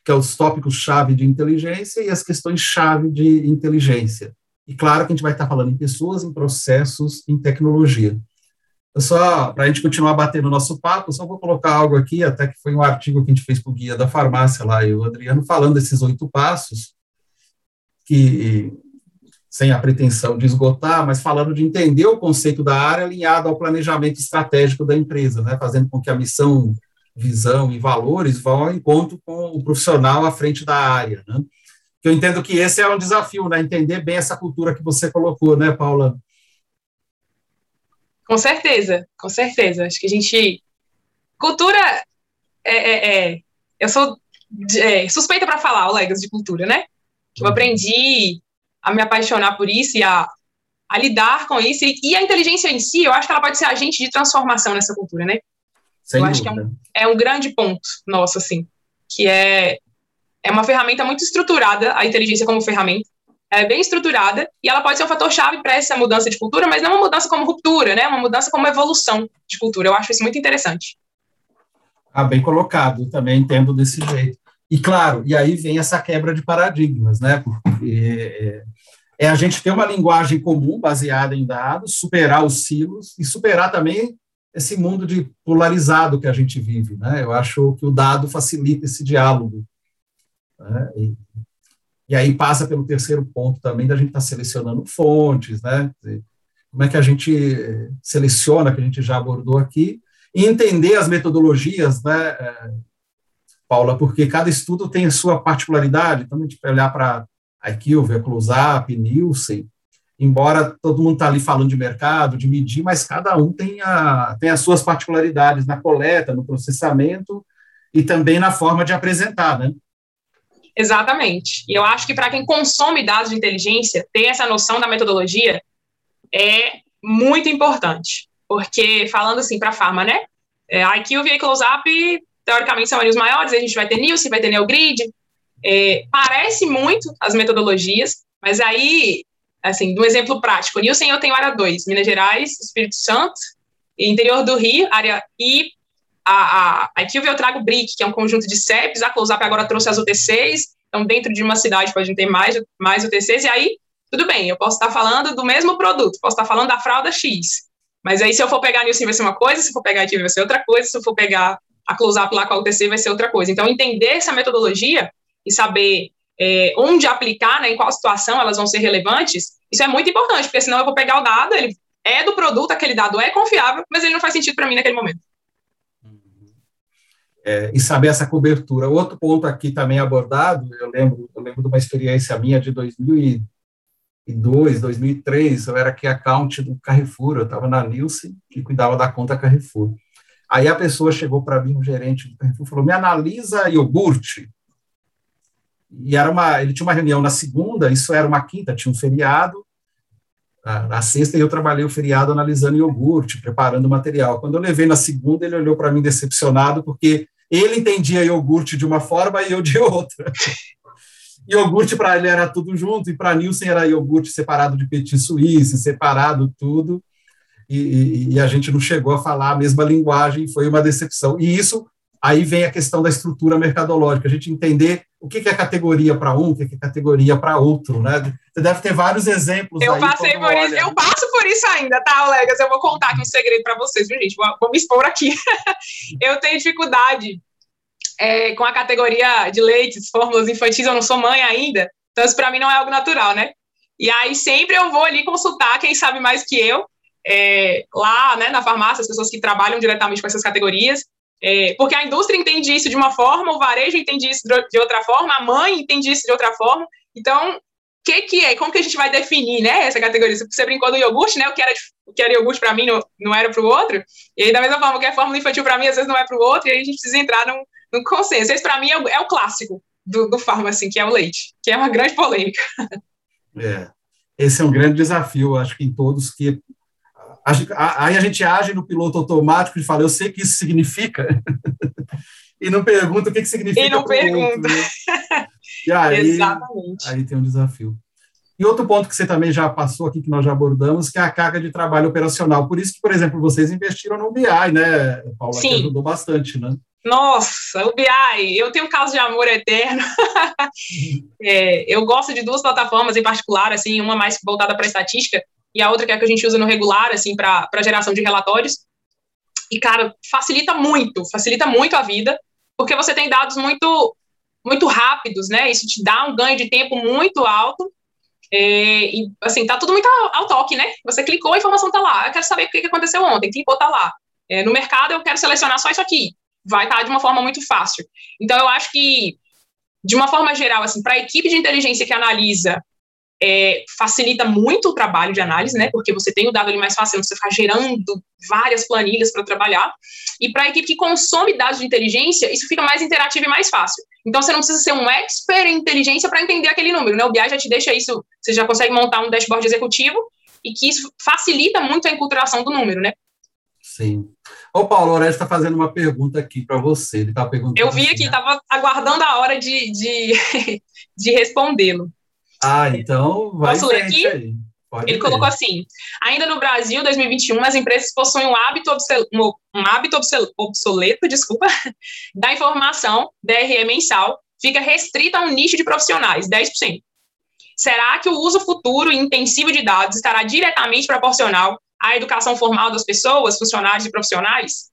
que é os tópicos-chave de inteligência e as questões-chave de inteligência. E claro que a gente vai estar falando em pessoas, em processos, em tecnologia. Eu só, para a gente continuar batendo o nosso papo, só vou colocar algo aqui, até que foi um artigo que a gente fez para o Guia da Farmácia lá, e o Adriano falando desses oito passos, que, sem a pretensão de esgotar, mas falando de entender o conceito da área alinhado ao planejamento estratégico da empresa, né, fazendo com que a missão visão e valores vão ao encontro com o profissional à frente da área, né? Eu entendo que esse é um desafio, né? Entender bem essa cultura que você colocou, né, Paula? Com certeza, com certeza. Acho que a gente. Cultura. É, é, é... Eu sou é, suspeita para falar, o Legas de cultura, né? Eu aprendi a me apaixonar por isso e a, a lidar com isso. E, e, a inteligência em si, eu acho que ela pode ser agente de transformação nessa cultura, né? Sem eu dúvida. acho que é um, é um grande ponto nosso, assim, que é, é uma ferramenta muito estruturada, a inteligência como ferramenta, é bem estruturada, e ela pode ser um fator-chave para essa mudança de cultura, mas não uma mudança como ruptura, né? Uma mudança como evolução de cultura. Eu acho isso muito interessante. Ah, bem colocado, também entendo desse jeito. E claro, e aí vem essa quebra de paradigmas, né? Porque é, a gente ter uma linguagem comum baseada em dados, superar os silos e superar também esse mundo de polarizado que a gente vive, né? Eu acho que o dado facilita esse diálogo. Né? E, e, aí passa pelo terceiro ponto também da gente estar tá selecionando fontes, né? Como é que a gente seleciona, que a gente já abordou aqui, e entender as metodologias, né, é, Paula, porque cada estudo tem a sua particularidade, então a gente olhar para IQVIA, CloseUp, Nielsen, embora todo mundo está ali falando de mercado, de medir, mas cada um tem, a, tem as suas particularidades na coleta, no processamento e também na forma de apresentar, né? Exatamente. E eu acho que para quem consome dados de inteligência, ter essa noção da metodologia é muito importante. Porque, falando assim para a farma, né? É, IQ e a CloseUp, teoricamente, são os maiores, a gente vai ter Nielsen, vai ter NeoGrid. É, parece muito as metodologias, mas aí assim, um exemplo prático. Nilson, eu tenho área 2, Minas Gerais, Espírito Santo, interior do Rio, área e a, a, a eu trago BRIC, que é um conjunto de CEPs, a CloseUp agora trouxe as UTCs, então dentro de uma cidade pode ter mais, mais UTCs, e aí, tudo bem, eu posso estar falando do mesmo produto, posso estar falando da fralda X, mas aí se eu for pegar Nilson vai ser uma coisa, se for pegar a IQV vai ser outra coisa, se eu for pegar a CloseUp lá com a UTC vai ser outra coisa. Então, entender essa metodologia e saber é, onde aplicar, né, em qual situação elas vão ser relevantes, isso é muito importante, porque senão eu vou pegar o dado, ele é do produto, aquele dado é confiável, mas ele não faz sentido para mim naquele momento. É, e saber essa cobertura. Outro ponto aqui também abordado, eu lembro, eu lembro de uma experiência minha de 2002, 2003, eu era aqui account do Carrefour, eu estava na Nielsen e cuidava da conta Carrefour. Aí a pessoa chegou para mim, um gerente do Carrefour, falou: me analisa iogurte e era uma, ele tinha uma reunião na segunda, isso era uma quinta, tinha um feriado, na sexta eu trabalhei o feriado analisando iogurte, preparando o material. Quando eu levei na segunda, ele olhou para mim decepcionado, porque ele entendia iogurte de uma forma e eu de outra. iogurte para ele era tudo junto, e para Nilson era iogurte separado de petit suíçe, separado tudo, e, e, e, a gente não chegou a falar a mesma linguagem, foi uma decepção. E isso, aí vem a questão da estrutura mercadológica, a gente entender o que, é categoria para um, o que, é categoria para outro, né? Você deve ter vários exemplos. Eu passei por olha. isso, eu passo por isso ainda, tá, Olegas? Eu vou contar aqui um segredo para vocês, viu, gente? Vou, vou me expor aqui. eu tenho dificuldade é, com a categoria de leites, fórmulas infantis, eu não sou mãe ainda, então isso para mim não é algo natural, né? E aí sempre eu vou ali consultar quem sabe mais que eu, é, lá né, na farmácia, as pessoas que trabalham diretamente com essas categorias, é, porque a indústria entende isso de uma forma, o varejo entende isso de outra forma, a mãe entende isso de outra forma. Então, o que, que é? Como que a gente vai definir né, essa categoria? Você brincou do iogurte, né? O que era, o que era iogurte para mim não, não era para o outro. E aí, da mesma forma que a fórmula infantil para mim, às vezes não é para o outro, e aí a gente precisa entrar num, num consenso. Esse, para mim, é o, é o, clássico do, do assim, que é o leite, que é uma grande polêmica. É, esse é um grande desafio, acho que em todos que Aí a gente age no piloto automático e fala, eu sei o que isso significa, e não pergunta o que, que significa. E não pergunta. Outro, né? e aí, Exatamente. Aí tem um desafio. E outro ponto que você também já passou aqui, que nós já abordamos, que é a carga de trabalho operacional. Por isso que, por exemplo, vocês investiram no BI, né, Paula, Sim. que ajudou bastante, né? Nossa, o BI, eu tenho um caso de amor eterno. é, eu gosto de duas plataformas em particular, assim, uma mais voltada para estatística, e a outra que é a que a gente usa no regular, assim, para geração de relatórios. E, cara, facilita muito, facilita muito a vida, porque você tem dados muito, muito rápidos, né? Isso te dá um ganho de tempo muito alto. É, e, assim, tá tudo muito ao, ao, toque, né? Você clicou, a informação tá lá. Eu quero saber o que aconteceu ontem, clicou, tá lá. É, no mercado, eu quero selecionar só isso aqui. Vai estar tá de uma forma muito fácil. Então, eu acho que, de uma forma geral, assim, para a equipe de inteligência que analisa é, facilita muito o trabalho de análise, né? Porque você tem o dado ali mais fácil, você ficar gerando várias planilhas para trabalhar. E para a equipe que consome dados de inteligência, isso fica mais interativo e mais fácil. Então você não precisa ser um expert em inteligência para entender aquele número, né? O BI já te deixa isso, você já consegue montar um dashboard executivo e que isso facilita muito a enculturação do número, né? Sim. O Paulo Aurélio está fazendo uma pergunta aqui para você. Ele está perguntando. Eu vi aqui, estava né? aguardando a hora de, de, de respondê-lo. Ah, então vai Posso ler aqui? Aí. Pode Ele colocou assim: ainda no Brasil, 2021, as empresas possuem um hábito, um, um hábito obsoleto, desculpa, da informação DRE mensal, fica restrita a um nicho de profissionais, 10%. Será que o uso futuro e intensivo de dados estará diretamente proporcional à educação formal das pessoas, funcionários e profissionais?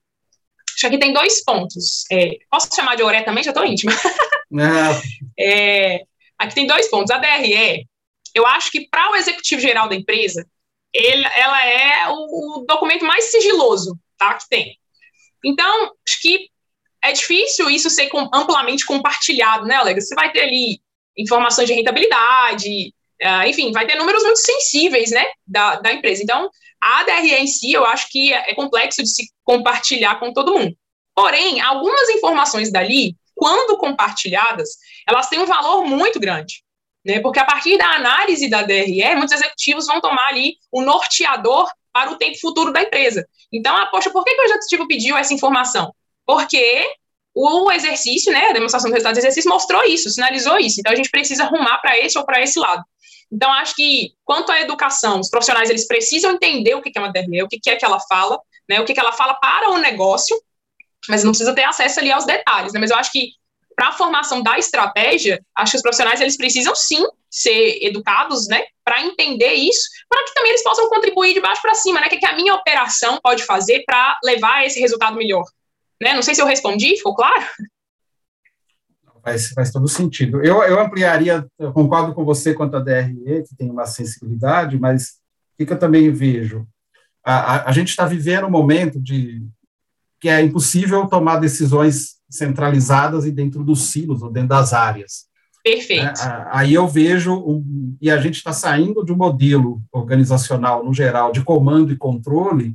Acho que aqui tem dois pontos. É, posso chamar de Oré também? Já estou íntima. Não. é, Aqui tem dois pontos. A DRE, eu acho que para o executivo geral da empresa, ele, ela é o, o, documento mais sigiloso tá, que tem. Então, acho que é difícil isso ser com, amplamente compartilhado, né, Alega? Você vai ter ali informações de rentabilidade, uh, enfim, vai ter números muito sensíveis, né, da, da empresa. Então, a DRE em si, eu acho que é, é complexo de se compartilhar com todo mundo. Porém, algumas informações dali, quando compartilhadas, elas têm um valor muito grande. Né? Porque a partir da análise da DRE, muitos executivos vão tomar ali o norteador para o tempo futuro da empresa. Então, ah, poxa, por que, que o executivo pediu essa informação? Porque o exercício, né, a demonstração do resultado do exercício mostrou isso, sinalizou isso. Então, a gente precisa arrumar para esse ou para esse lado. Então, acho que, quanto à educação, os profissionais, eles precisam entender o que é uma DRE, o que é que ela fala, né, o que ela fala para o negócio, mas não precisa ter acesso ali aos detalhes, né? Mas eu acho que para a formação da estratégia, acho que os profissionais eles precisam sim ser educados, né, para entender isso, para que também eles possam contribuir de baixo para cima, né, que, que a minha operação pode fazer para levar esse resultado melhor, né? Não sei se eu respondi, ficou claro? Faz, faz todo sentido. Eu, eu ampliaria, eu concordo com você quanto à DRE, que tem uma sensibilidade, mas o que, que eu também vejo? A, a, a gente está vivendo um momento de que é impossível tomar decisões centralizadas e dentro dos silos ou dentro das áreas. Perfeito. É, aí eu vejo, um, e a gente está saindo de um modelo organizacional, no geral, de comando e controle,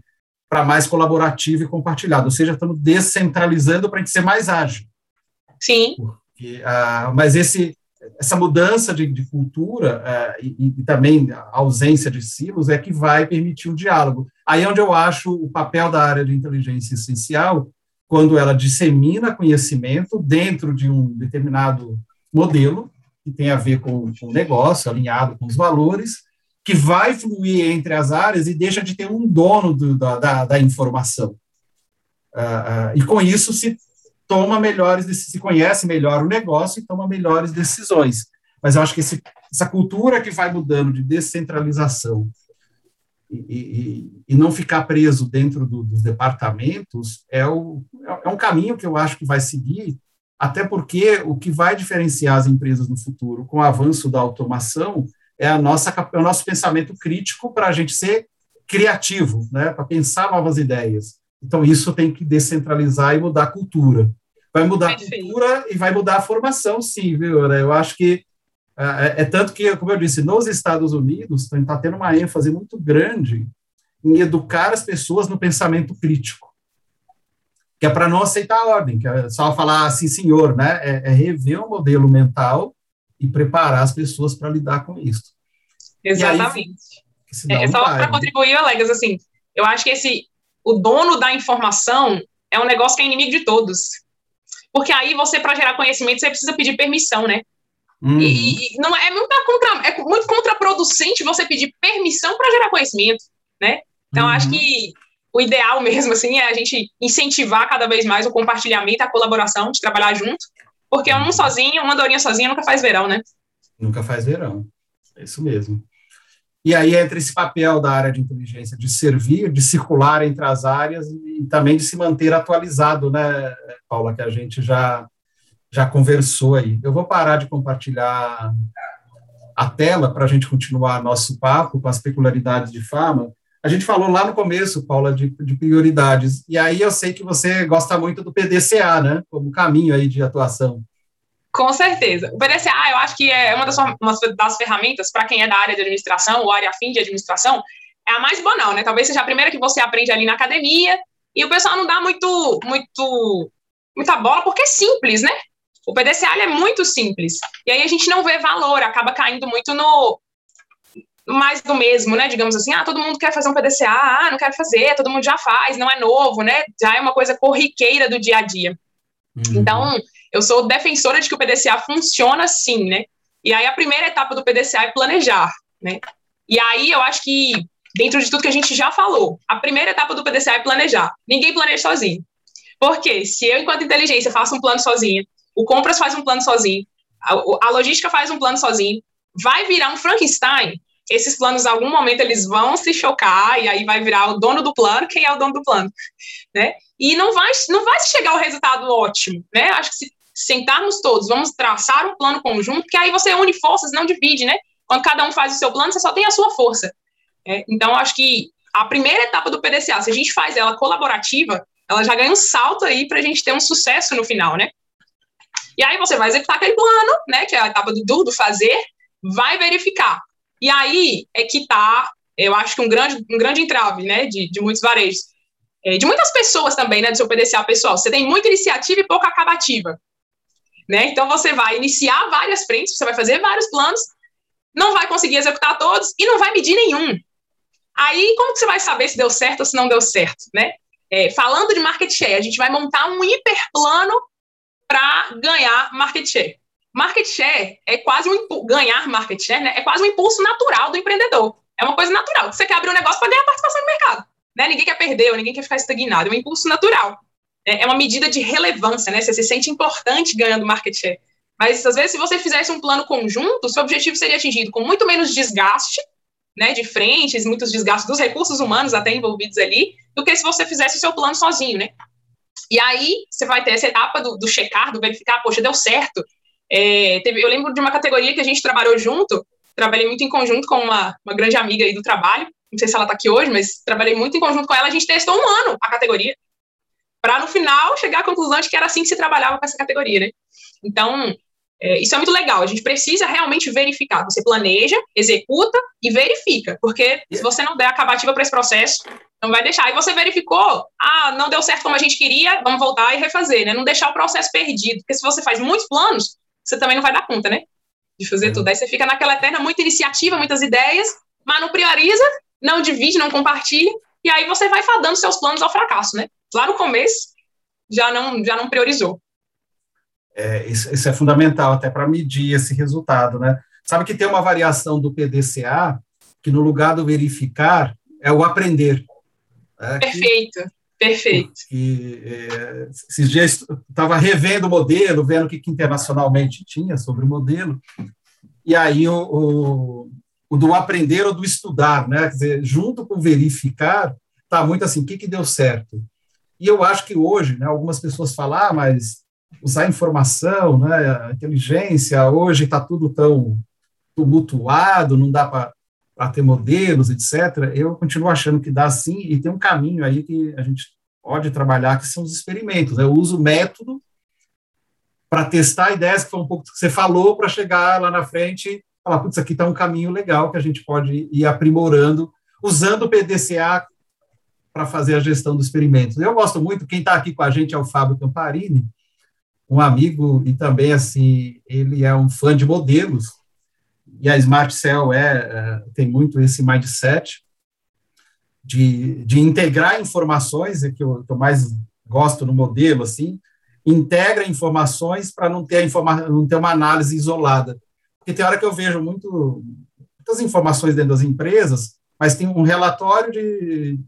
para mais colaborativo e compartilhado, ou seja, estamos descentralizando para a gente ser mais ágil. Sim. Porque, uh, mas esse, essa mudança de, de cultura uh, e, e, também a ausência de silos é que vai permitir o diálogo. Aí é onde eu acho o papel da área de inteligência essencial, quando ela dissemina conhecimento dentro de um determinado modelo, que tem a ver com, com o negócio, alinhado com os valores, que vai fluir entre as áreas e deixa de ter um dono do, da, da, da, informação. Uh, uh, e com isso se toma melhores, se conhece melhor o negócio e toma melhores decisões. Mas eu acho que esse, essa cultura que vai mudando de descentralização e, e, e não ficar preso dentro do, dos departamentos é, o, é um caminho que eu acho que vai seguir, até porque o que vai diferenciar as empresas no futuro com o avanço da automação é, a nossa, é o nosso pensamento crítico para a gente ser criativo, né, para pensar novas ideias. Então, isso tem que descentralizar e mudar a cultura. Vai mudar a cultura e vai mudar a formação, sim, viu? Eu acho que é, é tanto que, como eu disse, nos Estados Unidos está tendo uma ênfase muito grande em educar as pessoas no pensamento crítico, que é para não aceitar a ordem, que é só falar assim, senhor, né? É, é rever o modelo mental e preparar as pessoas para lidar com isso. Exatamente. Aí, é, só para contribuir, Alegas, assim, eu acho que esse o dono da informação é um negócio que é inimigo de todos. Porque aí você, para gerar conhecimento, você precisa pedir permissão, né? Uhum. E, e, não é muito, contra, é muito contraproducente você pedir permissão para gerar conhecimento, né? Então, uhum. acho que o ideal mesmo, assim, é a gente incentivar cada vez mais o compartilhamento, a colaboração, de trabalhar junto, porque um uhum. sozinho, uma dorinha sozinha nunca faz verão, né? Nunca faz verão, é isso mesmo. E aí entra esse papel da área de inteligência de servir, de circular entre as áreas e também de se manter atualizado, né, Paula, que a gente já já conversou aí. Eu vou parar de compartilhar a tela para a gente continuar nosso papo com as peculiaridades de fama. A gente falou lá no começo, Paula, de, de, prioridades, e aí eu sei que você gosta muito do PDCA, né, como caminho aí de atuação. Com certeza. O PDCA, eu acho que é uma das, uma das ferramentas, para quem é da área de administração ou área afim de administração, é a mais banal, né? Talvez seja a primeira que você aprende ali na academia, e o pessoal não dá muito, muito, muita bola, porque é simples, né? O PDCA é muito simples. E aí a gente não vê valor, acaba caindo muito no mais do mesmo, né? Digamos assim, ah, todo mundo quer fazer um PDCA, ah, não quero fazer, todo mundo já faz, não é novo, né? Já é uma coisa corriqueira do dia a dia. Uhum. Então, eu sou defensora de que o PDCA funciona sim, né? E aí a primeira etapa do PDCA é planejar, né? E aí eu acho que, dentro de tudo que a gente já falou, a primeira etapa do PDCA é planejar. Ninguém planeja sozinho. Porque se eu, enquanto inteligência, faço um plano sozinha, o compras faz um plano sozinho, a, a logística faz um plano sozinho, vai virar um Frankenstein. Esses planos, em algum momento, eles vão se chocar e aí vai virar o dono do plano, quem é o dono do plano, né? E não vai, não vai chegar ao resultado ótimo, né? Acho que se sentarmos todos, vamos traçar um plano conjunto, que aí você une forças, não divide, né? Quando cada um faz o seu plano, você só tem a sua força. É, então, acho que a primeira etapa do PDCA, se a gente faz ela colaborativa, ela já ganha um salto aí para a gente ter um sucesso no final, né? E aí você vai executar aquele plano, né, que é a etapa do do fazer, vai verificar. E aí é que está, eu acho que um grande, um grande entrave, né, de, de muitos varejos. É, de muitas pessoas também, né, do seu PDCA pessoal. Você tem muita iniciativa e pouca acabativa. Né? Então você vai iniciar várias frentes, você vai fazer vários planos, não vai conseguir executar todos e não vai medir nenhum. Aí, como que você vai saber se deu certo ou se não deu certo, né? É, falando de market share, a gente vai montar um hiperplano para ganhar market share. Market share é quase um ganhar market share, né? É quase um impulso natural do empreendedor. É uma coisa natural. Você quer abrir um negócio para ganhar participação no mercado, né? Ninguém quer perder, ou ninguém quer ficar estagnado. É um impulso natural. É, é uma medida de relevância, né? Você se sente importante ganhando market share. Mas às vezes, se você fizesse um plano conjunto, seu objetivo seria atingido com muito menos desgaste, né, de frentes, muitos desgastes dos recursos humanos até envolvidos ali, do que se você fizesse o seu plano sozinho, né? E aí você vai ter essa etapa do, do checar, do verificar, poxa, deu certo. É, teve, eu lembro de uma categoria que a gente trabalhou junto, trabalhei muito em conjunto com uma, uma grande amiga aí do trabalho, não sei se ela está aqui hoje, mas trabalhei muito em conjunto com ela, a gente testou um ano a categoria, para no final chegar à conclusão de que era assim que se trabalhava com essa categoria, né? Então, é, isso é muito legal, a gente precisa realmente verificar. Você planeja, executa e verifica, porque se você não der acabativa para esse processo, não vai deixar. E você verificou, ah, não deu certo como a gente queria, vamos voltar e refazer, né? Não deixar o processo perdido, porque se você faz muitos planos, você também não vai dar conta, né? De fazer é. tudo. Aí você fica naquela eterna, muita iniciativa, muitas ideias, mas não prioriza, não divide, não compartilha, e aí você vai fadando seus planos ao fracasso, né? Lá no começo, já não, já não priorizou. É, isso, isso, é fundamental até para medir esse resultado, né? Sabe que tem uma variação do PDCA que no lugar do verificar é o aprender. Né? Perfeito, que, perfeito. Que, é, esses dias estava revendo o modelo, vendo o que, que, internacionalmente tinha sobre o modelo, e aí o, o, o, do aprender ou do estudar, né? Quer dizer, junto com verificar, está muito assim, o que, que deu certo? E eu acho que hoje, né, algumas pessoas falam, ah, mas usar informação, né, inteligência, hoje está tudo tão tumultuado, não dá para ter modelos, etc. Eu continuo achando que dá sim, e tem um caminho aí que a gente pode trabalhar, que são os experimentos. Né? Eu uso método para testar ideias, que foi um pouco que você falou, para chegar lá na frente e falar, putz, aqui está um caminho legal que a gente pode ir aprimorando, usando o PDCA para fazer a gestão dos experimentos. Eu gosto muito, quem está aqui com a gente é o Fábio Camparini, um amigo e também, assim, ele é um fã de modelos, e a Smart Cell é, é tem muito esse mindset de, de integrar informações, é que eu, que eu mais gosto no modelo, assim, integra informações para não ter informa não ter uma análise isolada. Porque tem hora que eu vejo muito, muitas informações dentro das empresas, mas tem um relatório de,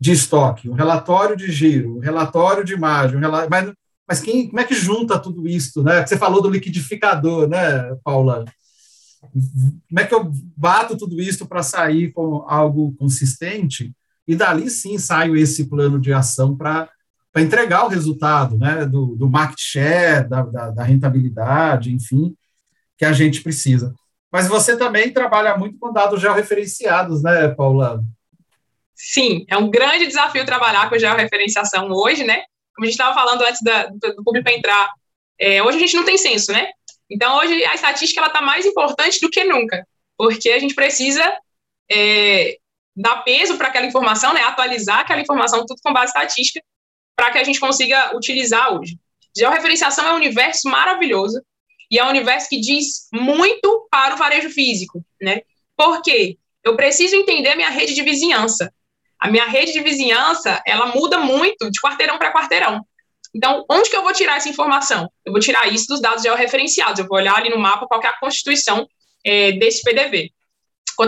de estoque, um relatório de giro, um relatório de margem, um mas, mas quem, como é que junta tudo isso, né? Você falou do liquidificador, né, Paula? Como é que eu bato tudo isso para sair com algo consistente? E dali sim saio esse plano de ação para entregar o resultado, né, do, do market share, da, da, da rentabilidade, enfim, que a gente precisa. Mas você também trabalha muito com dados georreferenciados, né, Paula? Sim, é um grande desafio trabalhar com georreferenciação hoje, né? Como a gente estava falando antes da, do público entrar, é, hoje a gente não tem censo, né? Então, hoje a estatística está mais importante do que nunca, porque a gente precisa é, dar peso para aquela informação, né? Atualizar aquela informação tudo com base estatística, para que a gente consiga utilizar hoje. Georreferenciação é um universo maravilhoso e é um universo que diz muito para o varejo físico, né? Por quê? Eu preciso entender a minha rede de vizinhança. A minha rede de vizinhança, ela muda muito de quarteirão para quarteirão. Então, onde que eu vou tirar essa informação? Eu vou tirar isso dos dados georreferenciados. Eu vou olhar ali no mapa qual é a constituição é, desse PDV.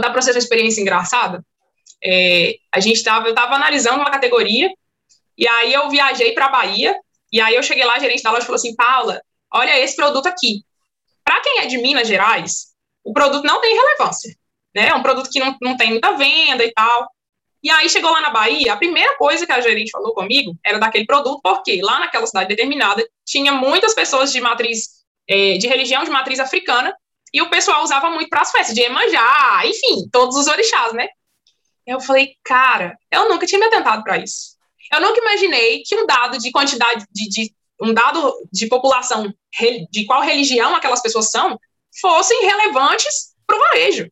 Dá para você uma experiência engraçada, é, a gente estava, eu estava analisando uma categoria, e aí eu viajei para a Bahia, e aí eu cheguei lá, a gerente da loja falou assim, Paula, olha esse produto aqui. Para quem é de Minas Gerais, o produto não tem relevância. Né? É um produto que não, não tem muita venda e tal. E aí chegou lá na Bahia, a primeira coisa que a gerente falou comigo era daquele produto, porque lá naquela cidade determinada tinha muitas pessoas de matriz, é, de religião de matriz africana, e o pessoal usava muito para as festas, de Emanjá, enfim, todos os orixás, né? Eu falei, cara, eu nunca tinha me atentado para isso. Eu nunca imaginei que um dado de quantidade de, de um dado de população de qual religião aquelas pessoas são fossem relevantes para o varejo,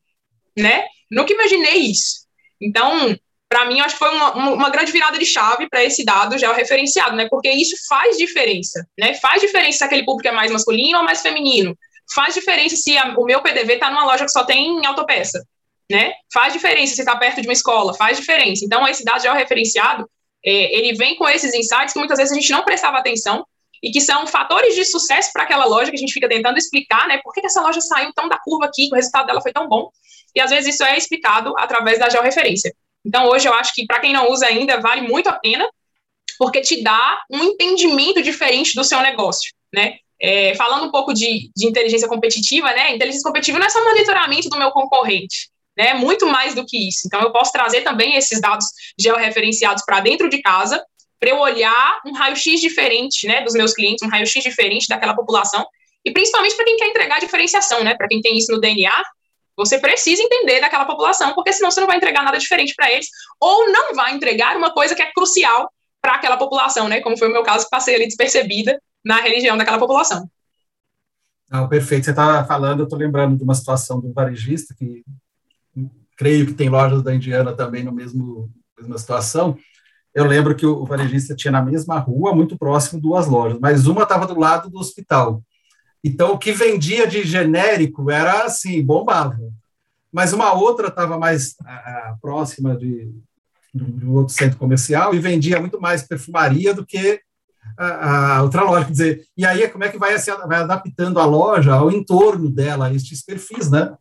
né? Nunca imaginei isso. Então, para mim, acho que foi uma, uma, grande virada de chave para esse dado já referenciado, né? Porque isso faz diferença, né? Faz diferença se aquele público é mais masculino ou mais feminino. Faz diferença se a, o meu PDV está numa loja que só tem autopeça, né? Faz diferença se está perto de uma escola, faz diferença. Então, esse dado já referenciado, é, ele vem com esses insights que muitas vezes a gente não prestava atenção e que são fatores de sucesso para aquela loja que a gente fica tentando explicar, né? Por que, que essa loja saiu tão da curva aqui, que o resultado dela foi tão bom? E às vezes isso é explicado através da georreferência. Então, hoje eu acho que para quem não usa ainda, vale muito a pena, porque te dá um entendimento diferente do seu negócio, né? É, falando um pouco de, de, inteligência competitiva, né? Inteligência competitiva não é só monitoramento do meu concorrente, né? Muito mais do que isso. Então, eu posso trazer também esses dados georreferenciados para dentro de casa, para eu olhar um raio-x diferente, né? Dos meus clientes, um raio-x diferente daquela população, e principalmente para quem quer entregar diferenciação, né? Para quem tem isso no DNA, você precisa entender daquela população, porque senão você não vai entregar nada diferente para eles, ou não vai entregar uma coisa que é crucial para aquela população, né? Como foi o meu caso, que passei ali despercebida na religião daquela população. Perfeito. Você está falando, eu estou lembrando de uma situação do varejista, que creio que tem lojas da Indiana também no mesmo mesma situação. Eu lembro que o varejista tinha na mesma rua, muito próximo, duas lojas, mas uma estava do lado do hospital. Então, o que vendia de genérico era assim, bombava. Mas uma outra estava mais próxima de, de um outro centro comercial e vendia muito mais perfumaria do que a, a outra loja, quer dizer, e aí como é que vai, se, vai adaptando a loja ao entorno dela, a estes perfis, né?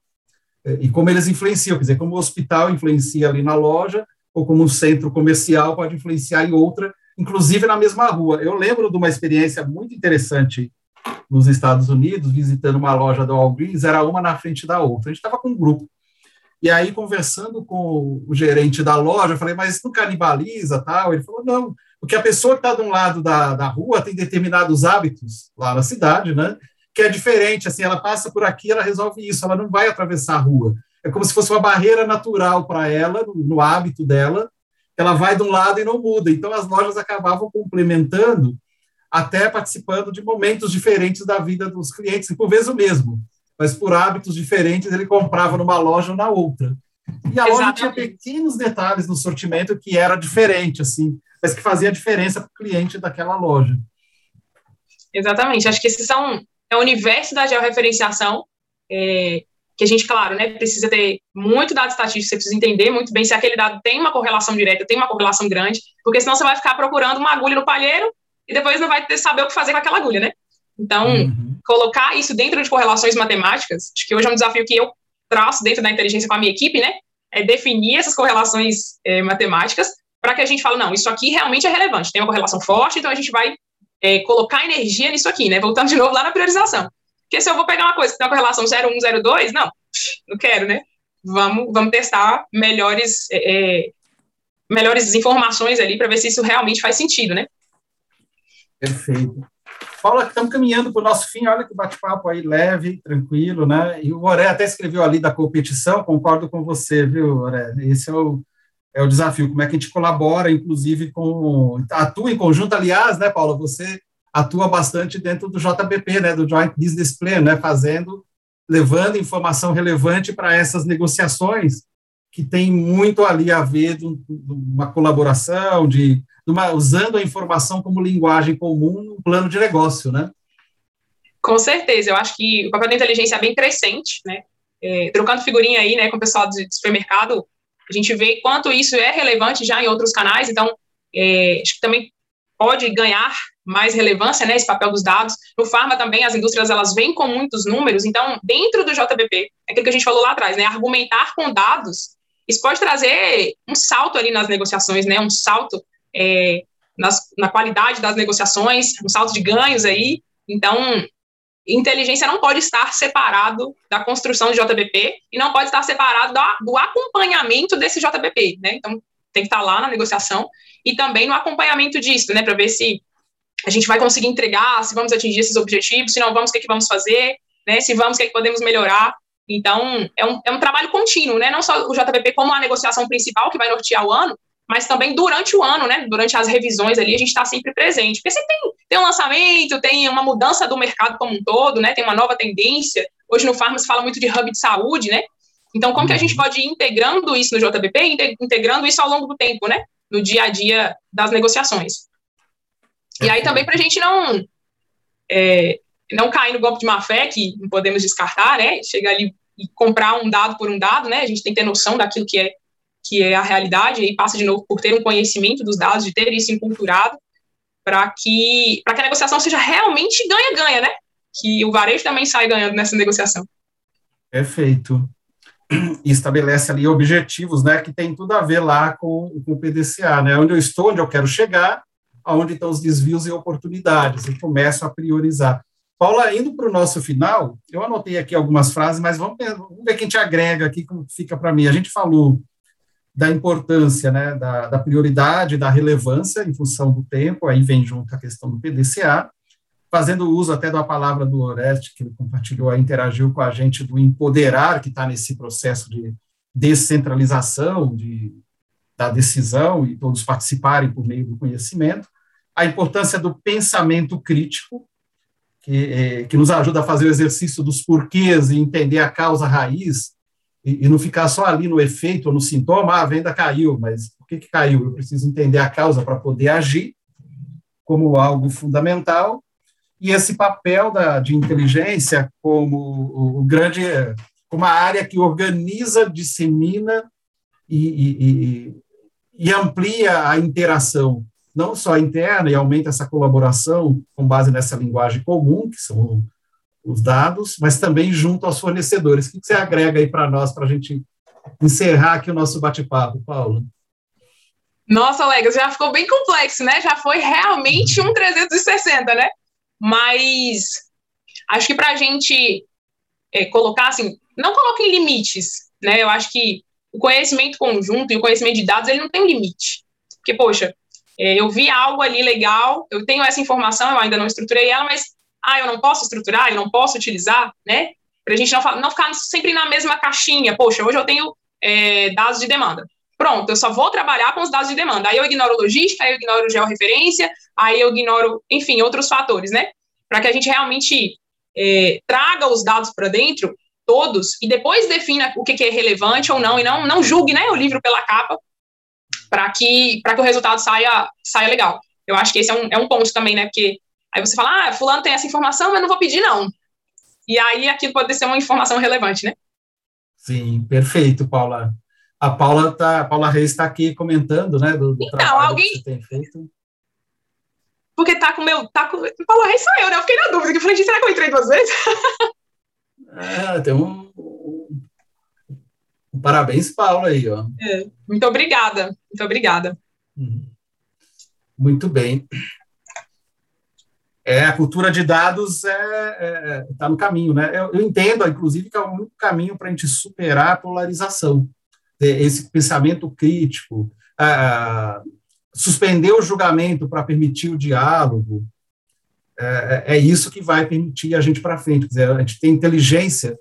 E como eles influenciam, quer dizer, como o hospital influencia ali na loja, ou como um centro comercial pode influenciar em outra, inclusive na mesma rua. Eu lembro de uma experiência muito interessante nos Estados Unidos, visitando uma loja do Walgreens, era uma na frente da outra. A gente estava com um grupo. E aí, conversando com o gerente da loja, eu falei, mas não canibaliza tal? Ele falou, não, porque a pessoa que está de um lado da, da rua tem determinados hábitos lá na cidade, né? Que é diferente, assim, ela passa por aqui, ela resolve isso, ela não vai atravessar a rua. É como se fosse uma barreira natural para ela, no, no hábito dela, ela vai de um lado e não muda. Então, as lojas acabavam complementando, até participando de momentos diferentes da vida dos clientes, e por vezes o mesmo, mas por hábitos diferentes ele comprava numa loja ou na outra. E a Exatamente. loja tinha pequenos detalhes no sortimento que era diferente, assim, mas que fazia diferença para o cliente daquela loja. Exatamente, acho que esses são é o universo da georreferenciação, é, que a gente, claro, né, precisa ter muito dado estatístico, você precisa entender muito bem se aquele dado tem uma correlação direta, tem uma correlação grande, porque senão você vai ficar procurando uma agulha no palheiro e depois não vai ter, saber o que fazer com aquela agulha, né? Então, uhum. colocar isso dentro de correlações matemáticas, acho que hoje é um desafio que eu traço dentro da inteligência com a minha equipe, né? É definir essas correlações é, matemáticas para que a gente fale, não, isso aqui realmente é relevante, tem uma correlação forte, então a gente vai é, colocar energia nisso aqui, né? Voltando de novo lá na priorização. Porque se eu vou pegar uma coisa que tem uma correlação 0,1, 0,2, não, não quero, né? Vamos, vamos testar melhores, é, é melhores informações ali para ver se isso realmente faz sentido, né? Perfeito. Paula, estamos caminhando para o nosso fim, olha que bate-papo aí leve, tranquilo, né? E o Oré até escreveu ali da competição, concordo com você, viu, Oré? Esse é o, é o desafio, como é que a gente colabora, inclusive, com. Atua em conjunto, aliás, né, Paula? Você atua bastante dentro do JBP, né, do Joint Business Plan, né, fazendo, levando informação relevante para essas negociações, que tem muito ali a ver de uma colaboração, de, de uma, usando a informação como linguagem comum no plano de negócio, né? Com certeza, eu acho que o papel da inteligência é bem crescente, né? É, trocando figurinha aí, né, com o pessoal de supermercado, a gente vê quanto isso é relevante já em outros canais, então é, acho que também pode ganhar mais relevância, né, esse papel dos dados. No farma também, as indústrias, elas vêm com muitos números, então, dentro do JBP, é aquilo que a gente falou lá atrás, né, argumentar com dados, isso pode trazer um salto ali nas negociações, né, um salto é, nas, na qualidade das negociações, um salto de ganhos aí, então, inteligência não pode estar separado da construção de JBP e não pode estar separado da, do acompanhamento desse JBP, né, então, tem que estar lá na negociação e também no acompanhamento disso, né, para ver se a gente vai conseguir entregar, se vamos atingir esses objetivos, se não vamos, o que, é que vamos fazer, né, se vamos, o que, é que podemos melhorar. Então, é um, é um trabalho contínuo, né, não só o JPP como a negociação principal que vai nortear o ano, mas também durante o ano, né, durante as revisões ali, a gente está sempre presente, porque sempre tem, tem um lançamento, tem uma mudança do mercado como um todo, né, tem uma nova tendência, hoje no Farma se fala muito de hub de saúde, né, então como que a gente uhum. pode ir integrando isso no JBP, integrando isso ao longo do tempo, né, no dia a dia das negociações. E aí também para a gente não é, não cair no golpe de má fé, que não podemos descartar, né? Chegar ali e comprar um dado por um dado, né? A gente tem que ter noção daquilo que é que é a realidade e passa de novo por ter um conhecimento dos dados, de ter isso enculturado, para que para que a negociação seja realmente ganha-ganha, né? Que o varejo também sai ganhando nessa negociação. Perfeito. E estabelece ali objetivos, né, que tem tudo a ver lá com, com o PDCA, né? Onde eu estou, onde eu quero chegar, onde estão os desvios e oportunidades, e começo a priorizar. Paula, indo para o nosso final, eu anotei aqui algumas frases, mas vamos ver, vamos ver quem te agrega aqui, como fica para mim. A gente falou da importância, né, da, da, prioridade, da relevância em função do tempo, aí vem junto a questão do PDCA, fazendo uso até da palavra do Oreste, que ele compartilhou, interagiu com a gente, do empoderar, que está nesse processo de descentralização, de, da decisão, e todos participarem por meio do conhecimento, a importância do pensamento crítico, que, é, que nos ajuda a fazer o exercício dos porquês e entender a causa raiz, e, e, não ficar só ali no efeito ou no sintoma, ah, a venda caiu, mas por que, que caiu? Eu preciso entender a causa para poder agir como algo fundamental, e esse papel da, de inteligência como o, grande, como a área que organiza, dissemina e, e, e amplia a interação não só interna e aumenta essa colaboração com base nessa linguagem comum, que são os dados, mas também junto aos fornecedores. O que você agrega aí para nós, para a gente encerrar aqui o nosso bate-papo, Paulo? Nossa, Legas, já ficou bem complexo, né? Já foi realmente um 360, né? Mas acho que para a gente é, colocar assim, não coloquem limites, né? Eu acho que o conhecimento conjunto e o conhecimento de dados ele não tem limite, porque poxa, eu vi algo ali legal, eu tenho essa informação, eu ainda não estruturei ela, mas ah, eu não posso estruturar, eu não posso utilizar, né? Para a gente não, não ficar sempre na mesma caixinha. Poxa, hoje eu tenho é, dados de demanda. Pronto, eu só vou trabalhar com os dados de demanda. Aí eu ignoro logística, aí eu ignoro georreferência, aí eu ignoro, enfim, outros fatores, né? Para que a gente realmente é, traga os dados para dentro, todos, e depois defina o que, que, é relevante ou não, e não, não julgue né, o livro pela capa, para que, que o resultado saia, saia legal. Eu acho que esse é um, é um ponto também, né? Porque aí você fala, ah, fulano tem essa informação, mas não vou pedir, não. E aí aquilo pode ser uma informação relevante, né? Sim, perfeito, Paula. A Paula tá, a Paula Reis está aqui comentando, né, do, do então, alguém... que você tem feito. Porque tá com meu, tá com, Paula Reis sou eu, né? Eu fiquei na dúvida, que eu falei, será que eu entrei duas vezes? é, tem um, parabéns, Paula aí, ó. É, muito obrigada, muito obrigada. Uhum. Muito bem. É, a cultura de dados está é, é, tá no caminho, né? Eu, eu, entendo, inclusive, que é o único caminho para a gente superar a polarização esse pensamento crítico, suspender o julgamento para permitir o diálogo, é, é, isso que vai permitir a gente para frente. Quer dizer, a gente tem inteligência,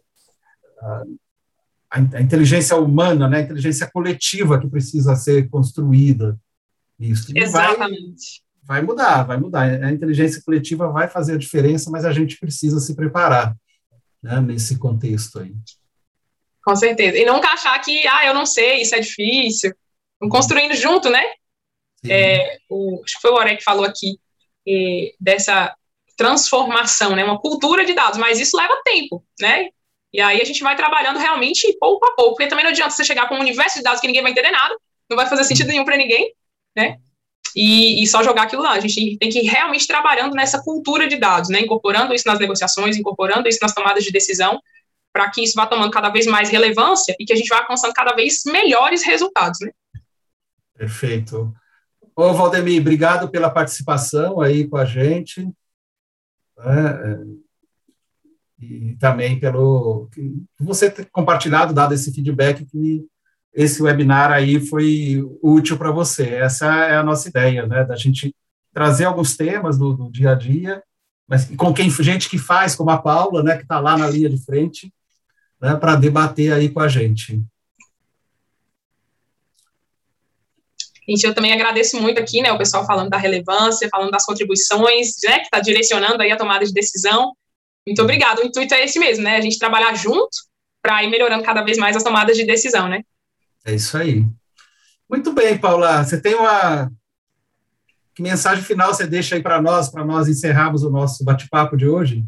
a, a, inteligência humana, né, a inteligência coletiva que precisa ser construída. Isso Exatamente. Vai, vai mudar, vai mudar. A inteligência coletiva vai fazer a diferença, mas a gente precisa se preparar né, nesse contexto aí. Com certeza. E nunca achar que, ah, eu não sei, isso é difícil. Construindo junto, né? É, o, acho que foi o Oré que falou aqui é, dessa transformação, né? Uma cultura de dados, mas isso leva tempo, né? E aí a gente vai trabalhando realmente pouco a pouco, porque também não adianta você chegar com um universo de dados que ninguém vai entender nada, não vai fazer sentido nenhum para ninguém, né? E, e, só jogar aquilo lá. A gente tem que ir realmente trabalhando nessa cultura de dados, né? Incorporando isso nas negociações, incorporando isso nas tomadas de decisão, para que isso vá tomando cada vez mais relevância e que a gente vá alcançando cada vez melhores resultados, né? Perfeito. Ô, Valdemir, obrigado pela participação aí com a gente. Né? E também pelo você ter compartilhado, dado esse feedback que esse webinar aí foi útil para você. Essa é a nossa ideia, né? Da gente trazer alguns temas do, do dia a dia, mas com quem gente que faz, como a Paula, né, que está lá na linha de frente, né, para debater aí com a gente. Gente, eu também agradeço muito aqui, né, o pessoal falando da relevância, falando das contribuições, né, que está direcionando aí a tomada de decisão. Muito obrigado. O intuito é esse mesmo, né, a gente trabalhar junto para ir melhorando cada vez mais as tomadas de decisão, né. É isso aí. Muito bem, Paula. Você tem uma que mensagem final você deixa aí para nós, para nós encerrarmos o nosso bate-papo de hoje?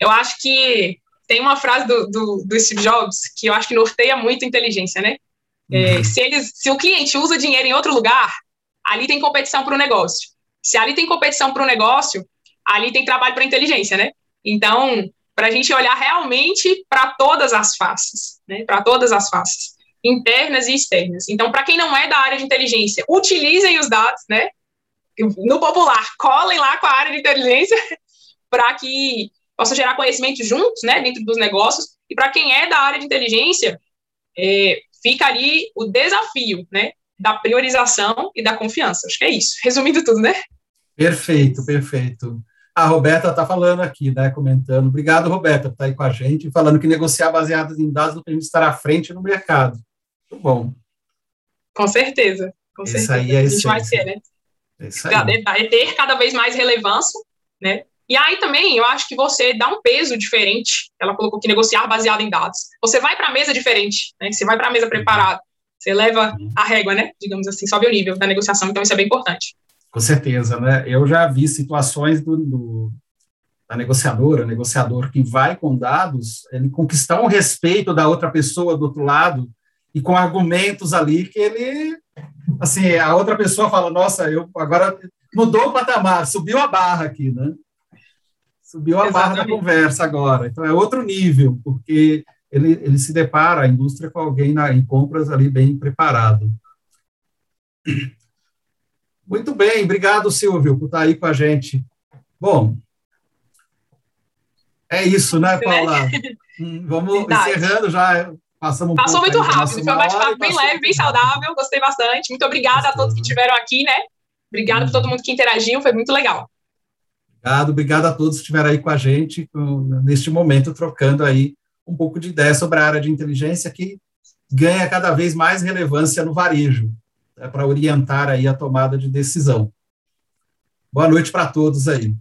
Eu acho que tem uma frase do, do, do, Steve Jobs que eu acho que norteia muito a inteligência, né? É, uhum. se, eles, se o cliente usa dinheiro em outro lugar, ali tem competição para o negócio. Se ali tem competição para o negócio, ali tem trabalho para inteligência, né? Então, para a gente olhar realmente para todas as faces, né? Para todas as faces, internas e externas. Então, para quem não é da área de inteligência, utilizem os dados, né? No popular, colhem lá com a área de inteligência para que possa gerar conhecimento juntos, né, dentro dos negócios. E para quem é da área de inteligência, é, fica ali o desafio, né, da priorização e da confiança. Acho que é isso. Resumindo tudo, né? Perfeito, perfeito. A Roberta está falando aqui, né, comentando. Obrigado, Roberta, por estar tá aí com a gente, falando que negociar baseado em dados não permite estar à frente no mercado. Muito bom. Com certeza, com certeza. Aí é a gente vai ser, né? Isso aí. É ter cada vez mais relevância, né? E aí também eu acho que você dá um peso diferente. Ela colocou que negociar baseado em dados. Você vai para a mesa diferente, né? Você vai para a mesa preparado. Você leva a régua, né? Digamos assim, sobe o nível da negociação. Então isso é bem importante. Com certeza, né? Eu já vi situações do, do da negociadora, negociador que vai com dados, ele conquistar um respeito da outra pessoa do outro lado e com argumentos ali que ele assim, a outra pessoa fala, nossa, eu agora mudou o patamar, subiu a barra aqui, né? Subiu a Exatamente. barra da conversa agora. Então, é outro nível, porque ele, ele se depara, a indústria, com alguém na, em compras ali bem preparado. Muito bem, obrigado, Silvio, por estar aí com a gente. Bom, é isso, né, Paula? Hum, vamos Verdade. encerrando já. Passamos um Passou muito rápido, foi um bate-papo bem leve, bem saudável, gostei bastante. Muito obrigada a todos que estiveram aqui, né? Obrigada por todo mundo que interagiu, foi muito legal. Obrigado, obrigado a todos que estiveram aí com a gente neste momento, trocando aí um pouco de ideia sobre a área de inteligência que ganha cada vez mais relevância no varejo, para orientar aí a tomada de decisão. Boa noite para todos aí.